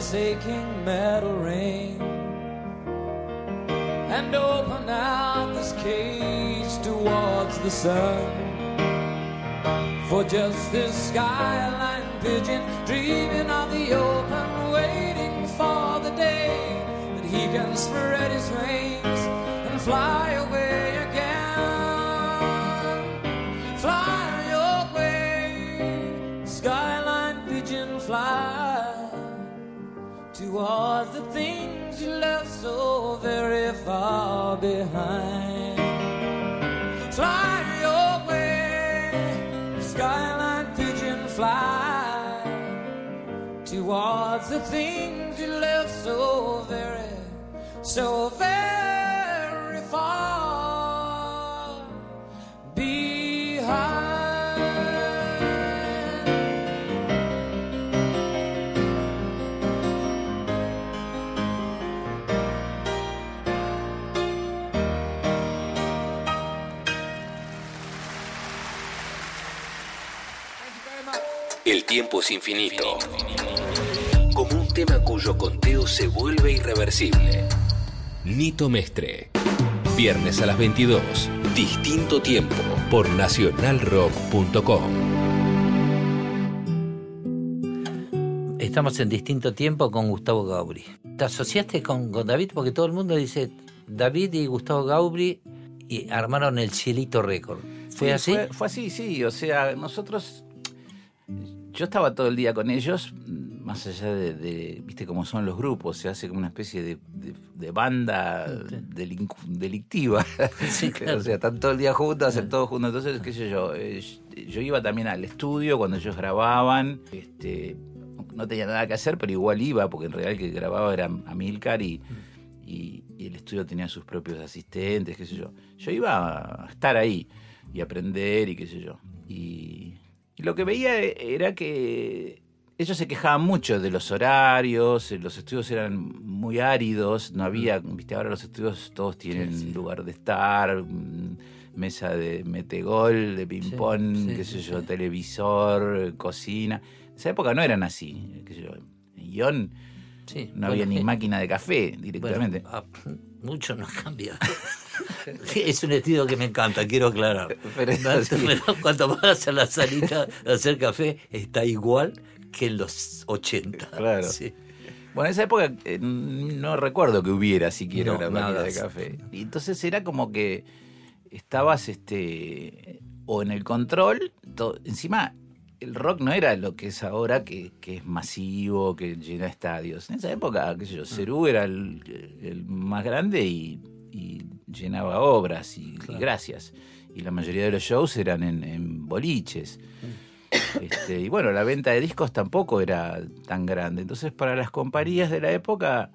From aching metal ring and open out this cage towards the sun. For just this skyline pigeon dreaming of the open, waiting for the day that he can spread his wings towards the things you left so very far behind. Fly away, skyline pigeon, fly towards the things you left so very, so very far tiempo es infinito. Como un tema cuyo conteo se vuelve irreversible. Nito Mestre. Viernes a las 22. Distinto tiempo por nacionalrock.com. Estamos en distinto tiempo con Gustavo Gaubri. ¿Te asociaste con, con David? Porque todo el mundo dice David y Gustavo Gaubri y armaron el Cielito Record. ¿Fue Sí, así? Fue, fue así, sí. O sea, nosotros. Yo estaba todo el día con ellos, más allá de, de- viste cómo son los grupos, se hace como una especie de, de- de banda delictiva. Sí, claro. O sea, están todo el día juntos, hacen todo juntos. Entonces, qué sé yo, eh, yo iba también al estudio cuando ellos grababan. Este, no tenía nada que hacer, pero igual iba, porque en realidad el que grababa era Amilcar y, y, y el estudio tenía sus propios asistentes, qué sé yo. Yo iba a estar ahí y aprender y qué sé yo. Y, y lo que veía era que ellos se quejaban mucho de los horarios, eh, los estudios eran muy áridos, no había, viste, ahora los estudios todos tienen Sí, sí. lugar de estar, mm, mesa de metegol, de ping-pong, sí, qué sé yo, televisor, cocina. En esa época no eran así, qué sé yo. En Sí. no había ni eh, máquina de café directamente. ah, mucho no cambia. es un estilo que me encanta, quiero aclarar. Pero cuando vas a la salita a hacer café, está igual que en los 80. Claro. Sí. Bueno, en esa época eh, no recuerdo que hubiera siquiera No, una máquina nada. de café. Y entonces era como que estabas este o en el control, encima el rock no era lo que es ahora, que, que es masivo, que llena estadios. En esa época, qué sé yo, Cerú era el, el más grande y, y llenaba obras y, y gracias. Y la mayoría de los shows eran en, en boliches. Este, y bueno, la venta de discos tampoco era tan grande. Entonces, para las compañías de la época,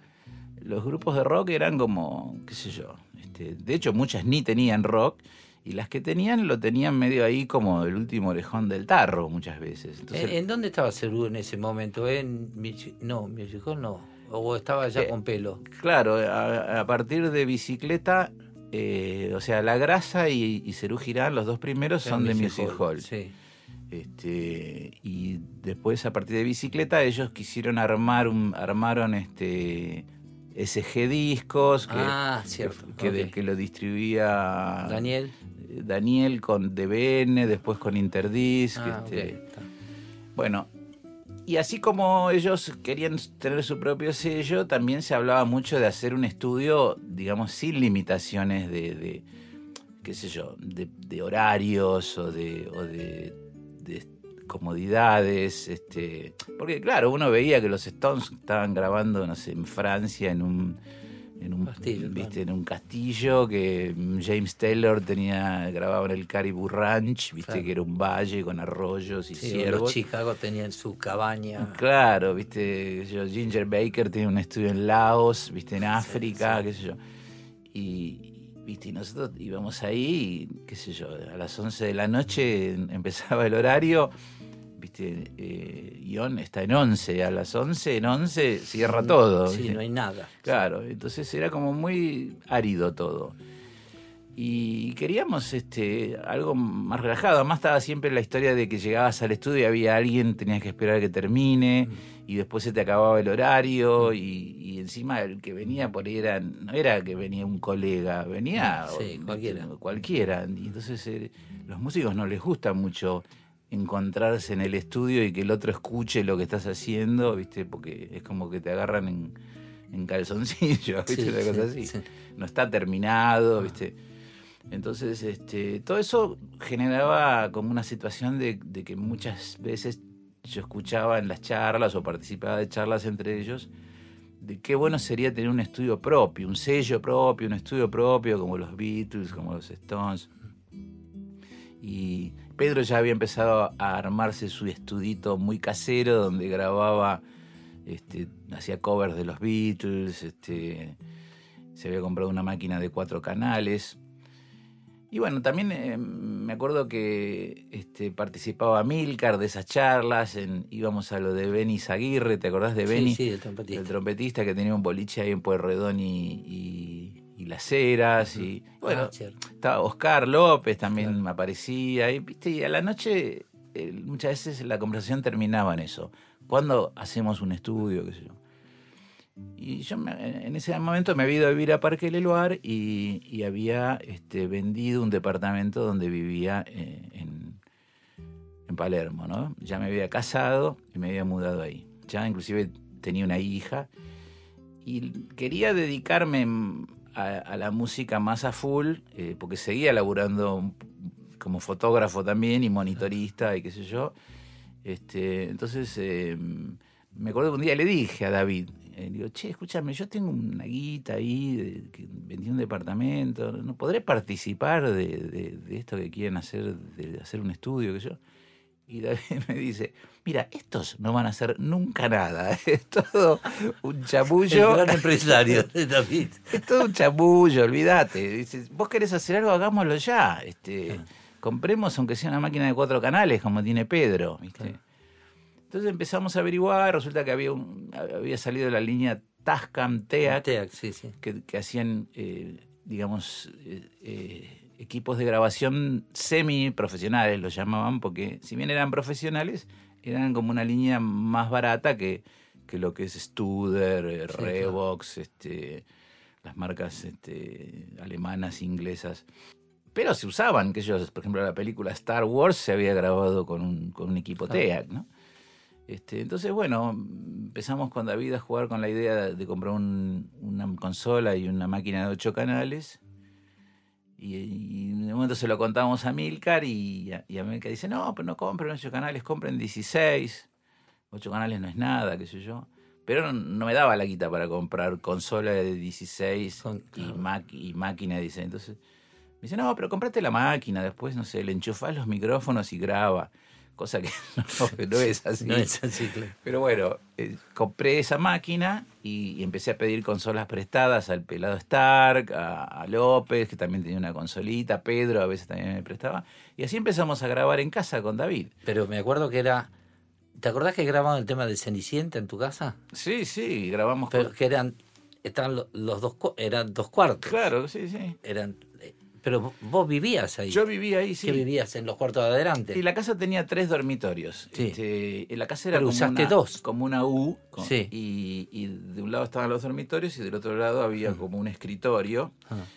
los grupos de rock eran como, qué sé yo. Este, de hecho, muchas ni tenían rock. Y las que tenían lo tenían medio ahí como el último orejón del tarro muchas veces. Entonces, ¿En, dónde estaba Cerú en ese momento? ¿En Michi- no, Music Hall no. ¿O estaba ya Eh, con pelo? Claro, a, a partir de bicicleta, eh, o sea, La Grasa y, y Cerú Girán, los dos primeros son de Music Hall. Sí. Este, y después a partir de bicicleta ellos quisieron armar un, armaron este SG discos que, Ah, cierto, que lo distribuía Daniel. Daniel con DBN, después con Interdisc. Ah, este, bueno, y así como ellos querían tener su propio sello, también se hablaba mucho de hacer un estudio, digamos, sin limitaciones de, de, qué sé yo, de, de horarios o de, o de, de comodidades. Este, porque claro, uno veía que los Stones estaban grabando, no sé, en Francia, en un... En un, Castillo, ¿viste? claro. en un castillo que James Taylor tenía grababa en el Caribou Ranch, viste Claro. que era un valle con arroyos y Sí, ciervos. los Chicago tenían su cabaña. Claro, viste, yo, Ginger Baker tiene un estudio en Laos, viste, en África, sí. qué sé yo. Y, viste, y nosotros íbamos ahí, y, qué sé yo, a las 11 de la noche em- empezaba el horario, viste, eh, Ion está en 11, a las 11, en 11 cierra todo. Sí, ¿viste? no hay nada. Claro, entonces era como muy árido todo. Y queríamos este, algo más relajado. Además estaba siempre la historia de que llegabas al estudio y había alguien, tenías que esperar a que termine, y después se te acababa el horario, y, y encima el que venía por ahí era, no era que venía un colega, venía Sí, o- cualquiera. cualquiera. Y entonces eh, los músicos no les gusta mucho encontrarse en el estudio y que el otro escuche lo que estás haciendo, ¿viste? Porque es como que te agarran en, en calzoncillo, ¿viste? Sí, Una cosa sí, así. sí. No está terminado, ¿viste? Entonces, este, todo eso generaba como una situación de, de que muchas veces yo escuchaba en las charlas o participaba de charlas entre ellos de qué bueno sería tener un estudio propio, un sello propio, un estudio propio como los Beatles, como los Stones. Y Pedro ya había empezado a armarse su estudito muy casero donde grababa, este, hacía covers de los Beatles, este, se había comprado una máquina de cuatro canales. Y bueno, también eh, me acuerdo que este, participaba Milcar de esas charlas, en, íbamos a lo de Benny Zaguirre, ¿te acordás de Benny? Sí, sí, el trompetista. El trompetista que tenía un boliche ahí en Pueyrredón y, y, y Las Heras. Y, bueno, Ah, cierto. estaba Oscar López también me aparecía. Y, ¿viste? y a la noche eh, muchas veces la conversación terminaba en eso. ¿Cuándo hacemos un estudio? qué sé yo? Y yo me- en ese momento me había ido a vivir a Parque Leluar y, y había este, vendido un departamento donde vivía eh, en, en Palermo, ¿no? Ya me había casado y me había mudado ahí. Ya inclusive tenía una hija y quería dedicarme a, la música más a full, eh, porque seguía laburando como fotógrafo también y monitorista y qué sé yo. Este, entonces eh, me acuerdo que un día le dije a David, eh, digo, che, escúchame, yo tengo una guita ahí, de, que vendí un departamento, ¿no podré participar de, de- de esto que quieren hacer, de hacer un estudio, sé yo? Y David me dice, mira, estos no van a hacer nunca nada, es todo un El chamullo. gran empresario de David. Es todo un chamullo, olvídate. Dices, vos querés hacer algo, hagámoslo ya. Este, compremos aunque sea una máquina de cuatro canales como tiene Pedro. ¿viste? Entonces empezamos a averiguar, resulta que había, un- había salido la línea Tascam Teac, Teac, sí, sí. que, que hacían, eh, digamos, eh, eh, equipos de grabación semi-profesionales, los llamaban, porque si bien eran profesionales, eran como una línea más barata que, que lo que es Studer, Sí, Revox, este, las marcas este, alemanas, inglesas. Pero se usaban, que ellos, por ejemplo, la película Star Wars se había grabado con un, con un equipo Claro. TEAC, ¿no? Este, entonces, bueno, empezamos con David a jugar con la idea de, de comprar un- una consola y una máquina de ocho canales. Y, en un momento se lo contamos a Milcar y, a- y a Milcar dice, no, pero no compren ocho canales, compren 16. Ocho canales no es nada, qué sé yo. Pero no, no me daba la guita para comprar consola de 16 Con- y, claro. ma- y máquina de 16. Entonces me dice, no, pero comprate la máquina, después, no sé, le enchufás los micrófonos y graba. Cosa que no, es así. No es así, claro. Pero bueno, eh, compré esa máquina y, y empecé a pedir consolas prestadas al pelado Stark, a, a López, que también tenía una consolita, Pedro a veces también me prestaba. Y así empezamos a grabar en casa con David. Pero me acuerdo que era. ¿Te acordás que grababan el tema de Cenicienta en tu casa? Sí, sí, grabamos Pero con... que eran. Estaban lo- los dos. Eran dos cuartos. Claro, sí, sí. Eran. Pero vos vivías ahí. Yo vivía ahí, sí. ¿Qué vivías? ¿En los cuartos de adelante? Y la casa tenía tres dormitorios. Sí. Este, la casa era Pero como usaste una, dos. como una U. con- Sí. Y, y de un lado estaban los dormitorios y del otro lado había como un escritorio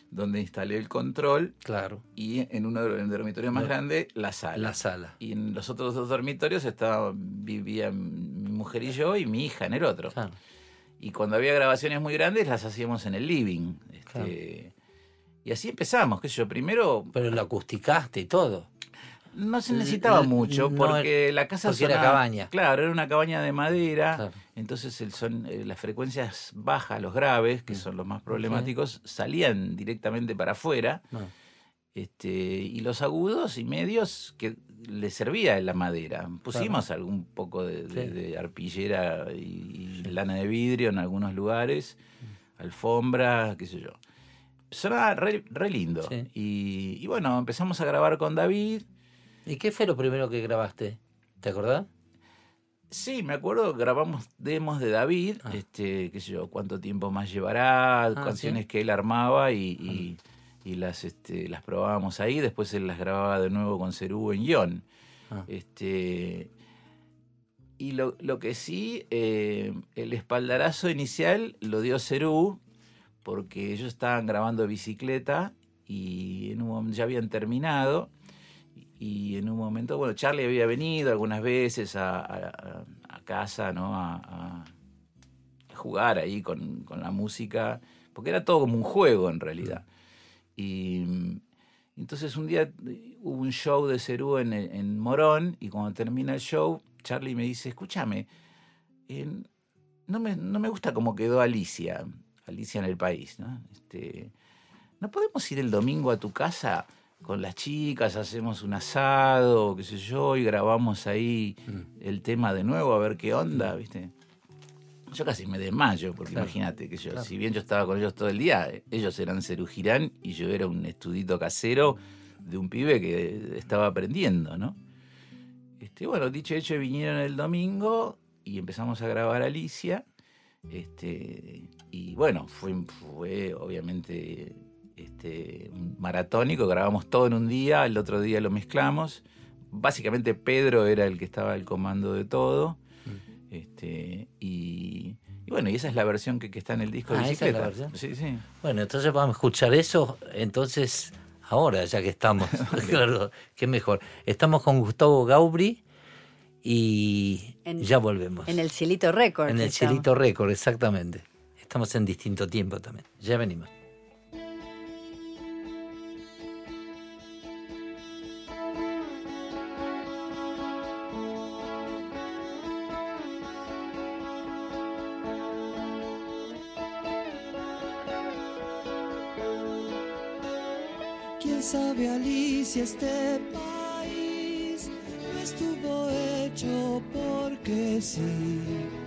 donde instalé el control claro. y en uno de los dormitorios más grande la sala. La sala. Y en los otros dos dormitorios estaba, vivía mi mujer y yo y mi hija en el otro. Claro. Y cuando había grabaciones muy grandes las hacíamos en el living. este, Claro. Y así empezamos, qué sé yo, primero Pero lo acusticaste y todo. no se necesitaba L- mucho no, porque la casa porque era cabaña. Claro, era una cabaña de madera. Claro. Entonces el son, eh, las frecuencias bajas, los graves, Mm. que son los más problemáticos, salían directamente para afuera. No. Este, y los agudos y medios que le servía la madera. Pusimos algún poco de, de- Sí. de arpillera y, y lana de vidrio en algunos lugares, alfombra, qué sé yo. Sonaba re, re lindo. Sí. Y, y bueno, empezamos a grabar con David. ¿Y qué fue lo primero que grabaste? ¿Te acordás? Sí, me acuerdo, grabamos demos de David, Ah. este, qué sé yo, cuánto tiempo más llevará, canciones ¿sí? que él armaba y, y- y las, este, las probábamos ahí, después él las grababa de nuevo con Cerú en guion. Ah. Este, y lo, lo que sí, eh, el espaldarazo inicial lo dio Cerú, porque ellos estaban grabando bicicleta y en un momento ya habían terminado. Y en un momento, bueno, Charlie había venido algunas veces a, a- a casa, ¿no? A, jugar ahí con, con la música, porque era todo como un juego en realidad. Y entonces un día hubo un show de Cerú en, en Morón y cuando termina el show, Charlie me dice, escúchame, no, me, no me gusta cómo quedó Alicia, Alicia en el país, ¿no? Este, ¿No podemos ir el domingo a tu casa con las chicas, hacemos un asado, qué sé yo, y grabamos ahí el tema de nuevo a ver qué onda, ¿viste? Yo casi me desmayo, porque Claro, imagínate que yo, claro. si bien yo estaba con ellos todo el día, ellos eran Cerú Girán y yo era un estudito casero de un pibe que estaba aprendiendo, ¿no? Este, bueno, dicho hecho, vinieron el domingo y empezamos a grabar Alicia. Este, y bueno, fue, fue obviamente este, un maratónico, grabamos todo en un día, el otro día lo mezclamos, básicamente Pedro era el que estaba al comando de todo. Mm. Este, y, y bueno, y esa es la versión que, que está en el disco de Ah, esa es la bicicleta. versión. Sí, sí. Bueno, entonces vamos a escuchar eso. Entonces, ahora, ya que estamos, claro, qué mejor. Estamos con Gustavo Gaubri y En- ya volvemos. En el Cielito Records. En el estamos. Cielito Récord, exactamente. Estamos en distinto tiempo también. Ya venimos. ¿Quién sabe, Alicia, este país no estuvo hecho porque sí?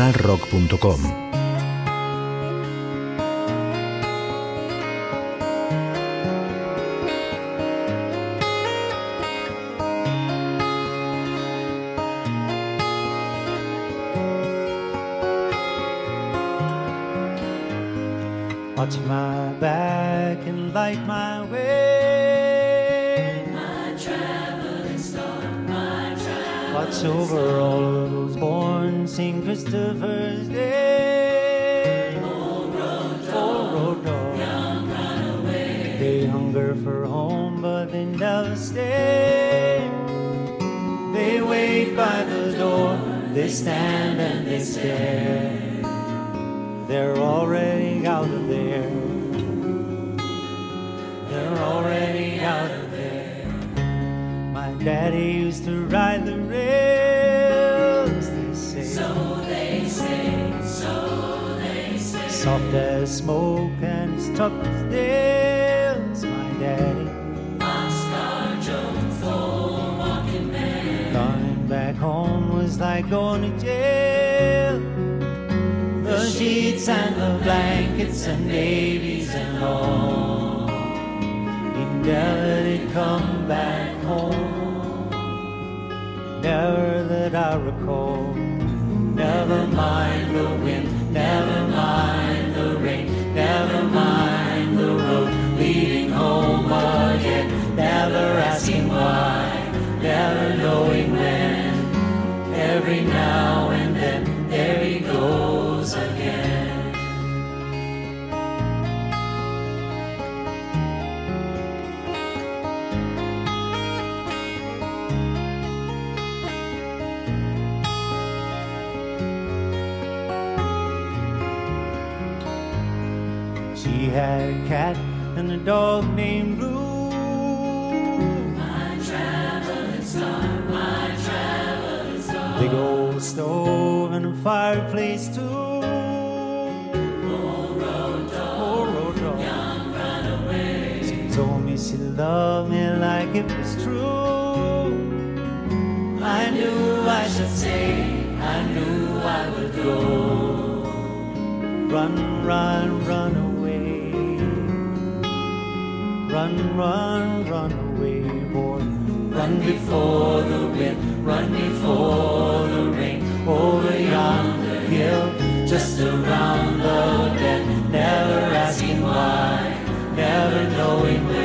nacionalrock.com. tough as nails, my daddy. Coming back home was like going to jail. The sheets and the blankets and babies and all. Run, run, run away. Run, run, run away, boy. Run before the wind, run before the rain. Over yonder hill, just around the bend. Never asking why, never knowing when.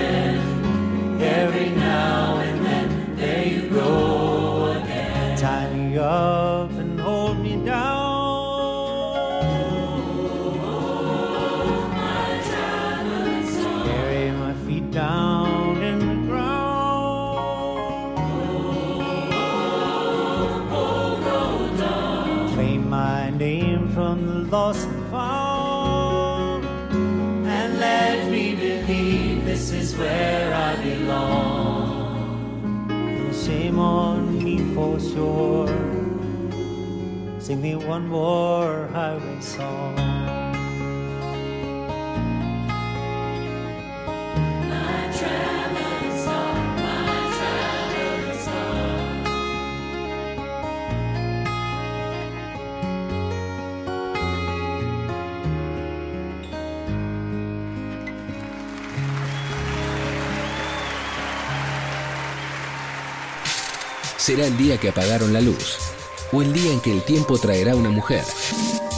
shore. Sing me one more highway song. I. Será el día que apagaron la luz, o el día en que el tiempo traerá una mujer,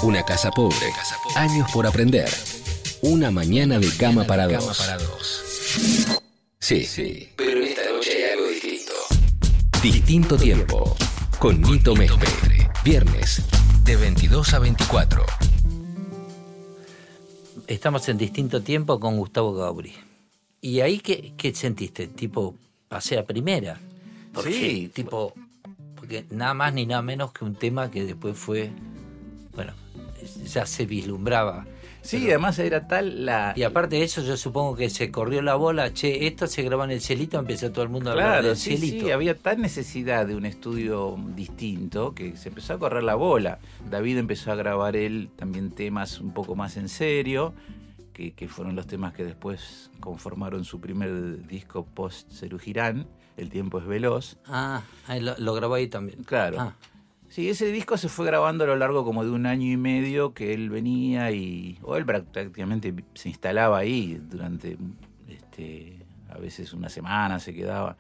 una casa pobre, años por aprender, una mañana de cama para dos. Sí, sí, pero esta noche hay algo distinto. Distinto tiempo, con Nito Mestre, viernes, de 22 a 24. Estamos en distinto tiempo con Gustavo Gauri. ¿Y ahí qué, qué sentiste? Tipo, pasé a primera. ¿Por Sí. Tipo, porque nada más ni nada menos que un tema que después fue, bueno, ya se vislumbraba. Sí, Pero- además era tal la... Y aparte de eso, yo supongo que se corrió la bola, che, esto se graba en el cielito, empezó todo el mundo a hablar del sí, cielito. sí, había tal necesidad de un estudio distinto que se empezó a correr la bola. David empezó a grabar él también temas un poco más en serio, que, que fueron los temas que después conformaron su primer disco post Cerú Girán, El tiempo es veloz. Ah, lo, lo grabó ahí también. Claro. Ah, Sí, ese disco se fue grabando a lo largo como de un año y medio que él venía y. o él prácticamente se instalaba ahí durante este, a veces una semana se quedaba.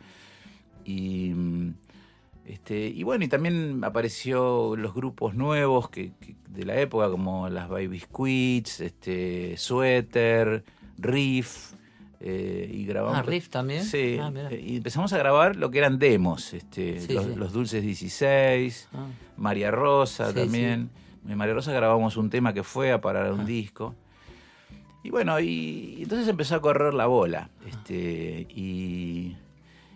Y. mm, Este, y bueno, y también apareció los grupos nuevos que, que- de la época, como las Baby Squids, este, Sweater, Riff, eh, y grabamos. Ah, riff también. Sí, Ah, eh, y empezamos a grabar lo que eran demos, este, Sí, los, sí. los Dulces 16, Ah. María Rosa Sí, también. En María Rosa grabamos un tema que fue a parar a Ah. un disco. Y bueno, y, y entonces empezó a correr la bola. Este, y,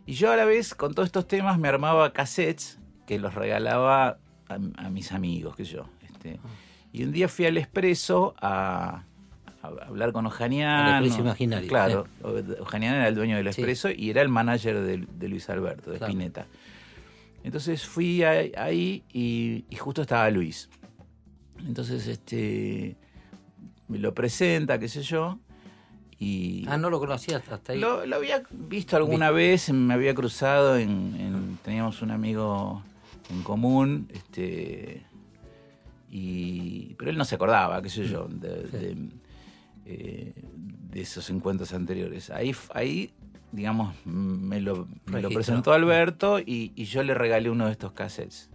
y yo a la vez con todos estos temas me armaba cassettes que los regalaba a, a mis amigos, que yo. Este, Ah. y un día fui al Expreso a hablar con Expreso Imaginario, Claro, Ojaniano era el dueño del Sí. Expreso y era el manager de, de Luis Alberto, de Claro. Spinetta. Entonces fui ahí y, y justo estaba Luis. Entonces, este, me lo presenta, qué sé yo, y... Ah, no lo conocías hasta ahí. Lo, lo había visto alguna vez, me había cruzado en, en- teníamos un amigo en común, este y pero él no se acordaba, qué sé yo, de, de, eh, de esos encuentros anteriores. Ahí, ahí digamos, me lo, me lo Registró. presentó Alberto y, y yo le regalé uno de estos cassettes.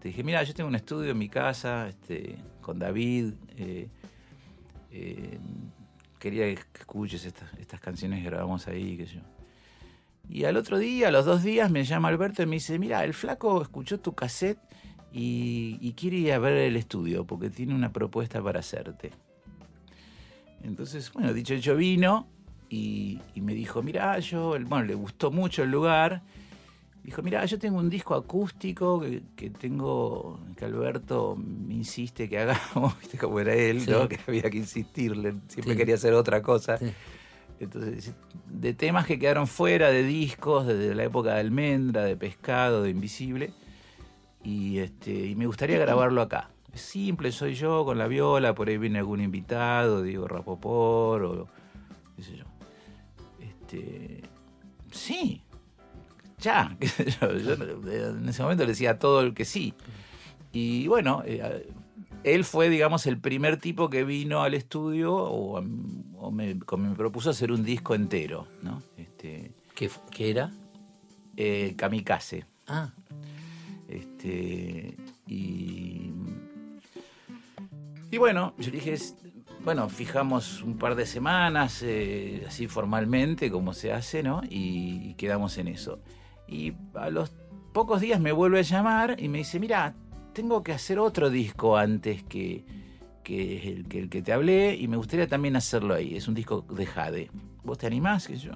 Te dije, mira, yo tengo un estudio en mi casa, este, con David. eh, eh, quería que escuches estas, estas canciones que grabamos ahí, qué sé yo. Y al otro día, a los dos días, me llama Alberto y me dice, mira, el flaco escuchó tu cassette y, y quiere ir a ver el estudio porque tiene una propuesta para hacerte. Entonces, bueno, dicho hecho vino y, y me dijo, mira, yo, bueno, le gustó mucho el lugar. Dijo, mira, yo tengo un disco acústico que, que tengo, que Alberto me insiste que hagamos, viste cómo era él, Sí. ¿no? Que había que insistirle, siempre Sí. quería hacer otra cosa. Sí. Entonces, de temas que quedaron fuera, de discos, desde la época de Almendra, de Pescado, de Invisible. Y, este, y me gustaría grabarlo acá. Simple, soy yo con la viola, por ahí viene algún invitado, Diego Rapopor o qué sé yo. Este, sí, ya, qué sé yo. Yo en ese momento le decía a todo el que sí. Y bueno, eh, él fue, digamos, el primer tipo que vino al estudio o, o me, propuso hacer un disco entero, ¿no? Este, ¿Qué, qué era? eh, Kamikaze. Ah, Este, y, y bueno, yo dije, bueno, fijamos un par de semanas, eh, así formalmente, como se hace, ¿no? Y, quedamos en eso. Y a los pocos días me vuelve a llamar y me dice, mira, tengo que hacer otro disco antes que, que el, que el que te hablé y me gustaría también hacerlo ahí. Es un disco de Jade. ¿Vos te animás? Que yo.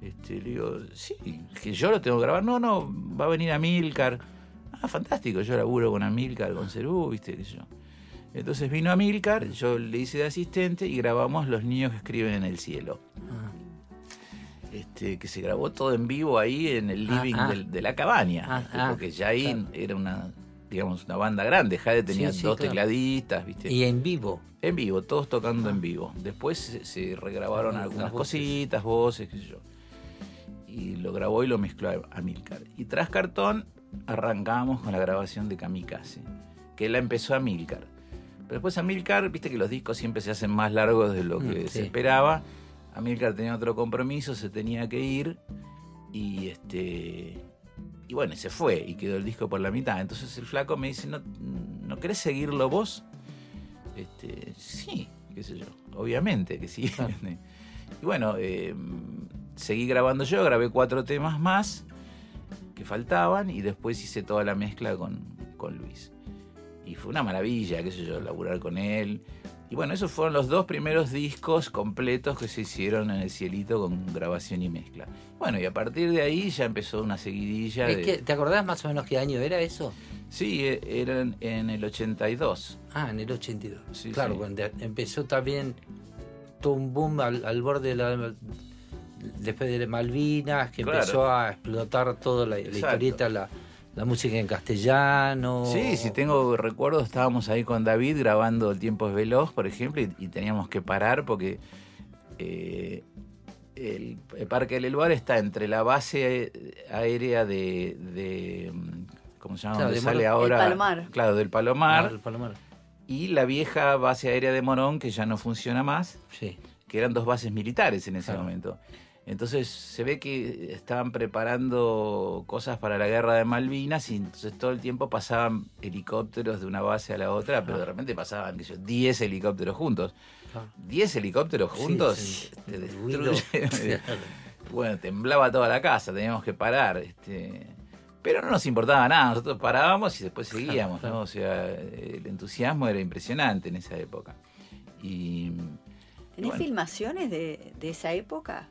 Este, le digo, sí, que yo lo tengo que grabar. No, no, va a venir Amilcar. Ah, fantástico, yo laburo con Amilcar, con Cerú, viste, sé yo. Entonces vino Amilcar, yo le hice de asistente y grabamos Los niños que escriben en el cielo. ah. Este, que se grabó todo en vivo ahí en el Ah, living ah. del- de la cabaña. Ah, ¿viste? ah, porque ya ahí claro. era una, digamos, una banda grande. Jade tenía Sí, sí, dos claro. tecladistas, viste. Y en vivo. En vivo, todos tocando en vivo. Después se, se regrabaron Ah, algunas voces. cositas, voces, qué sé yo. Y lo grabó y lo mezcló a Milcar. Y tras cartón arrancamos con la grabación de Kamikaze, que la empezó a Milcar. Pero después a Milcar, viste que los discos siempre se hacen más largos de lo Mm, que sí. se esperaba. Amilcar tenía otro compromiso, se tenía que ir. Y este. Y bueno, se fue y quedó el disco por la mitad. Entonces el flaco me dice, ¿no, no querés seguirlo vos? Este, sí, qué sé yo, obviamente que sí. Claro. y bueno, eh, seguí grabando yo, grabé cuatro temas más que faltaban y después hice toda la mezcla con, con Luis. Y fue una maravilla, qué sé yo, laburar con él. Y bueno, esos fueron los dos primeros discos completos que se hicieron en el cielito con grabación y mezcla. Bueno, y a partir de ahí ya empezó una seguidilla Es de... que, ¿Te acordás más o menos qué año era eso? Sí, e- eran en el 82. Ah, en el 82. Sí, claro, sí. cuando empezó también todo un boom al, al borde de la. Después de Malvinas, que Claro. empezó a explotar toda la, la historieta, la, la música en castellano. Sí, si tengo recuerdos, estábamos ahí con David grabando El tiempo es veloz, por ejemplo, y, y teníamos que parar porque eh, el, el Parque del Eluar está entre la base aérea de, de, ¿cómo se llama? Claro, de sale ahora. El Palomar. Claro, del Palomar. El Palomar. Y la vieja base aérea de Morón, que ya no funciona más, Sí. que eran dos bases militares en ese Claro. momento. Entonces se ve que estaban preparando cosas para la guerra de Malvinas y entonces todo el tiempo pasaban helicópteros de una base a la otra, pero de repente pasaban, qué sé yo, 10 helicópteros juntos. Claro. 10 helicópteros juntos Sí, sí. te ruido. destruyen. bueno, temblaba toda la casa, teníamos que parar. Este, pero no nos importaba nada, nosotros parábamos y después seguíamos. ¿no? O sea, el entusiasmo era impresionante en esa época. Y ¿Tenés bueno. filmaciones de, de esa época?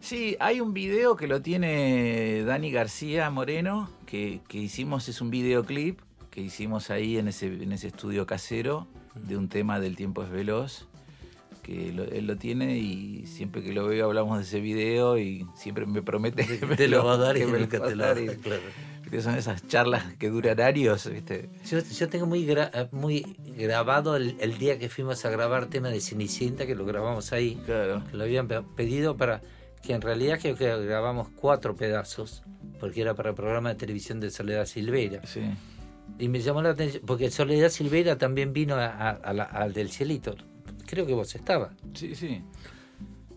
Sí, hay un video que lo tiene Dani García Moreno, que, que hicimos, es un videoclip que hicimos ahí en ese, en ese estudio casero de un tema del tiempo es veloz, que lo- él lo tiene y siempre que lo veo hablamos de ese video y siempre me promete que me Te lo va a dar y nunca te lo va a dar claro. son esas charlas que duran años, ¿viste? Yo, yo tengo muy, gra- eh, muy grabado el, el día que fuimos a grabar tema de Cenicienta, que lo grabamos ahí, Claro. que lo habían pe- pedido para que en realidad creo que grabamos cuatro pedazos, porque era para el programa de televisión de Soledad Silveira. Sí. Y me llamó la atención, porque Soledad Silveira también vino a- a- a la- al del Cielito. Creo que vos estabas. Sí, sí.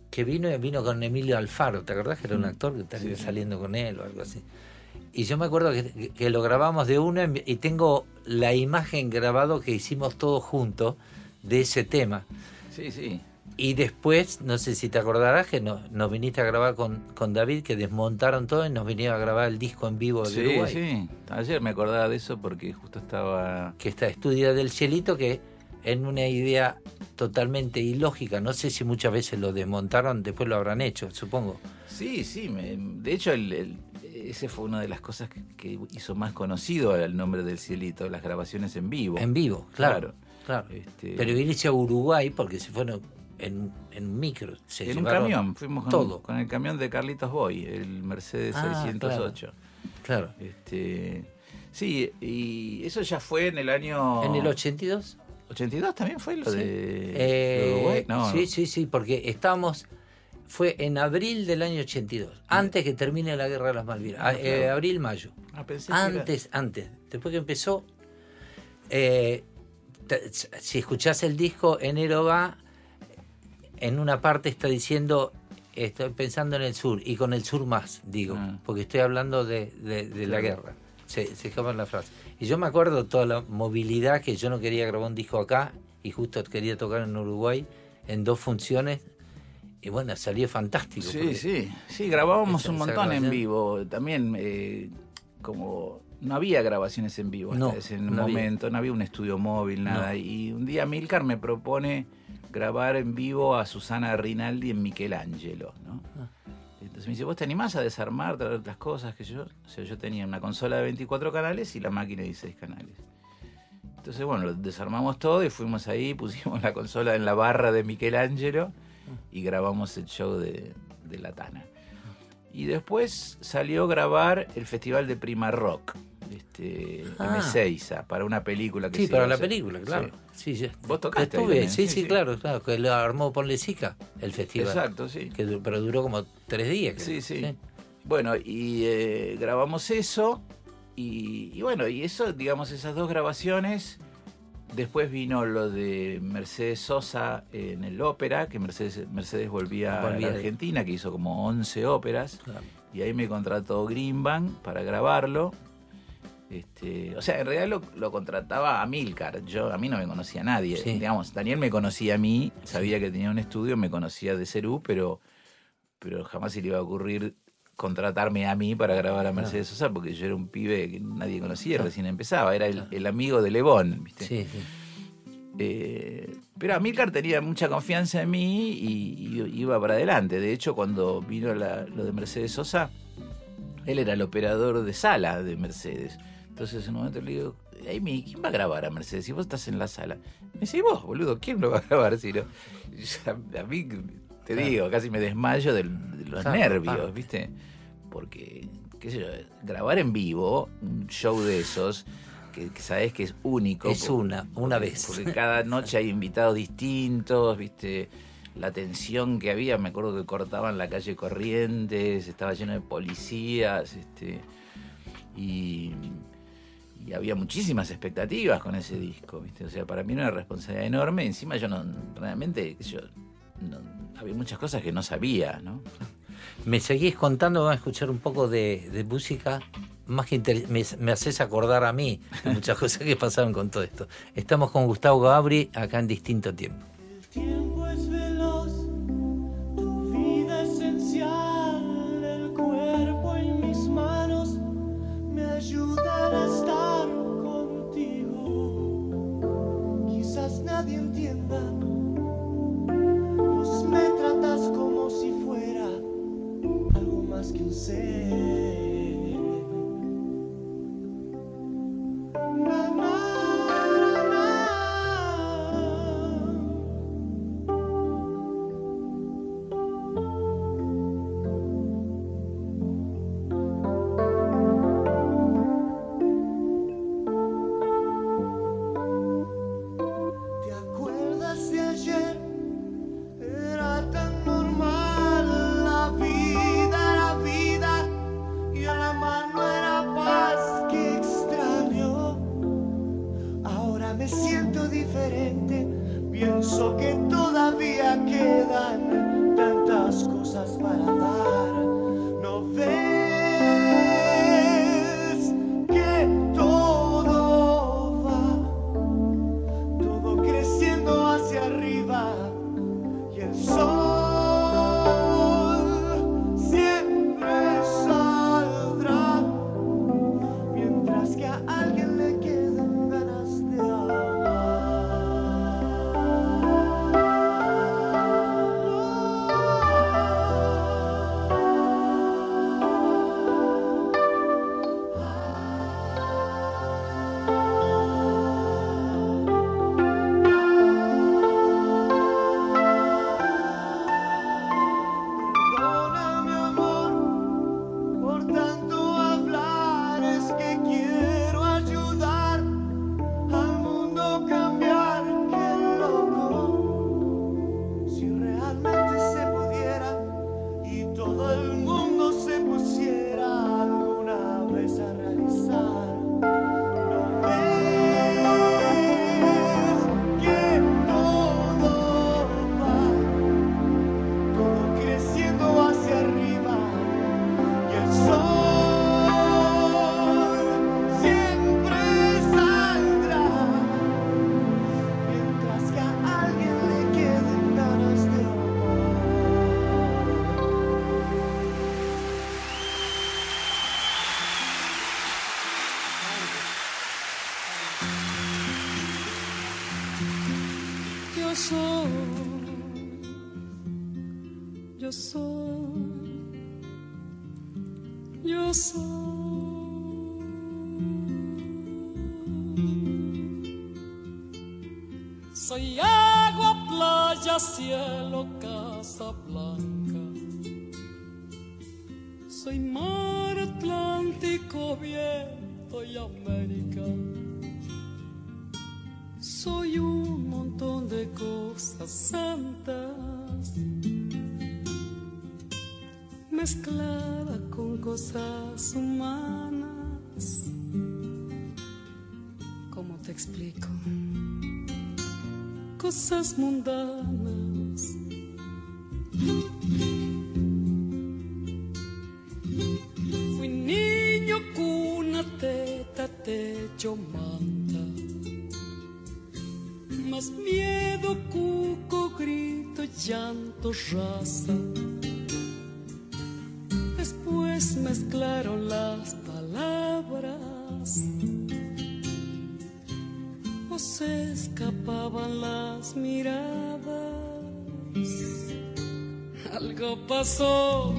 Que vino vino con Emilio Alfaro, ¿te acordás que era un actor que Mm. Sí. saliendo con él o algo así? Y yo me acuerdo que, que lo grabamos de una y tengo la imagen grabado que hicimos todos juntos de ese tema. Sí, sí. Y después, no sé si te acordarás que no- nos viniste a grabar con, con David, que desmontaron todo y nos vinieron a grabar el disco en vivo de Sí, Uruguay. sí. Ayer me acordaba de eso porque justo estaba... Que está Estudia del Cielito, que en una idea totalmente ilógica, no sé si muchas veces lo desmontaron, después lo habrán hecho, supongo. Sí, sí. me- de hecho, el, el- ese fue una de las cosas que, hizo más conocido al nombre del cielito, las grabaciones en vivo. En vivo, claro. claro. Este, Pero irse a Uruguay, porque se fueron en, en un micro. Se en un camión, fuimos con, todo. con el camión de Carlitos Boy, el Mercedes Ah, 608. Claro. Este, sí, y eso ya fue en el año... ¿En el 82? 82 también fue lo Sí. de, Eh, de Uruguay. No, sí, sí, sí, porque estábamos. Fue en abril del año 82, antes que termine la guerra de las Malvinas. Ah, eh, claro. abril, mayo. Ah, pensé que Antes, antes. Después que empezó. eh, si escuchás el disco, enero va. En una parte está diciendo. Estoy pensando en el sur y con el sur más, digo, Ah. porque estoy hablando de, de- de la guerra. Se, se escapa la frase. Y yo me acuerdo toda la movilidad que yo no quería grabar un disco acá y justo quería tocar en Uruguay en dos funciones. Y bueno, salió fantástico. Sí, sí, sí, grabábamos un montón en vivo. También, eh, como no había grabaciones en vivo hasta No, ese en no había. momento, no había un estudio móvil, nada. No. Y un día Milcar me propone grabar en vivo a Susana Rinaldi en Michelangelo, ¿no? Ah. Entonces me dice, ¿vos te animás a desarmar, traer otras cosas que yo? O sea, yo tenía una consola de 24 canales y la máquina de 16 canales. Entonces, bueno, lo desarmamos todo y fuimos ahí, pusimos la consola en la barra de Michelangelo y grabamos el show de, de La Tana. Y después salió a grabar el Festival de Prima Rock, este, Ah. en Ezeiza, para una película que Sí, se para la película, claro. Sí. Vos tocaste Estuve, sí, sí, claro, claro, que lo armó Ponlecica, el festival. Exacto, sí. Que pero duró como tres días. creo. Sí, sí. Bueno, y eh, grabamos eso. Y, y bueno, y eso, digamos, esas dos grabaciones. Después vino lo de Mercedes Sosa en el ópera, que Mercedes, Mercedes volvía, Volvía a la Argentina, que hizo como 11 óperas. Claro. Y ahí me contrató Greenbank para grabarlo. Este, o sea, en realidad lo, lo contrataba a Milcar. Yo, a mí no me conocía nadie. Sí. Digamos, Daniel me conocía a mí, sabía que tenía un estudio, me conocía de Cerú, pero, pero jamás se le iba a ocurrir contratarme a mí para grabar a Mercedes Sosa, porque yo era un pibe que nadie conocía, recién empezaba, era el, el amigo de Lebón, ¿viste? Sí, sí. Eh, pero Amílcar tenía mucha confianza en mí y, y iba para adelante. De hecho, cuando vino la- lo de Mercedes Sosa, él era el operador de sala de Mercedes. Entonces en un momento le digo, Amy, ¿quién va a grabar a Mercedes si vos estás en la sala? Me dice, "¿Y vos, boludo, ¿quién lo va a grabar? Si no? A, a mí, te Claro. digo, casi me desmayo del- de los Claro, nervios, claro. ¿viste? Porque, qué sé yo, grabar en vivo un show de esos, que, que sabes que es único. Es por- una, una porque- vez. Porque cada noche hay invitados distintos, ¿viste? La tensión que había, me acuerdo que cortaban la calle Corrientes, estaba lleno de policías, este, y, y había muchísimas expectativas con ese disco, ¿viste? O sea, para mí era una responsabilidad enorme, encima yo no, realmente, yo, no- había muchas cosas que no sabía, ¿no? Me seguís contando, vamos a escuchar un poco de, de música. Más que inter- me, me haces acordar a mí de muchas cosas que pasaron con todo esto. Estamos con Gustavo Gabri acá en distinto tiempo. tiempo es veloz, tu vida esencial, el cuerpo en mis manos me ayudan a nadie entienda, vos me tratas como si fuera algo más que un ser. Raza. Después mezclaron las palabras. O se escapaban las miradas. Algo pasó,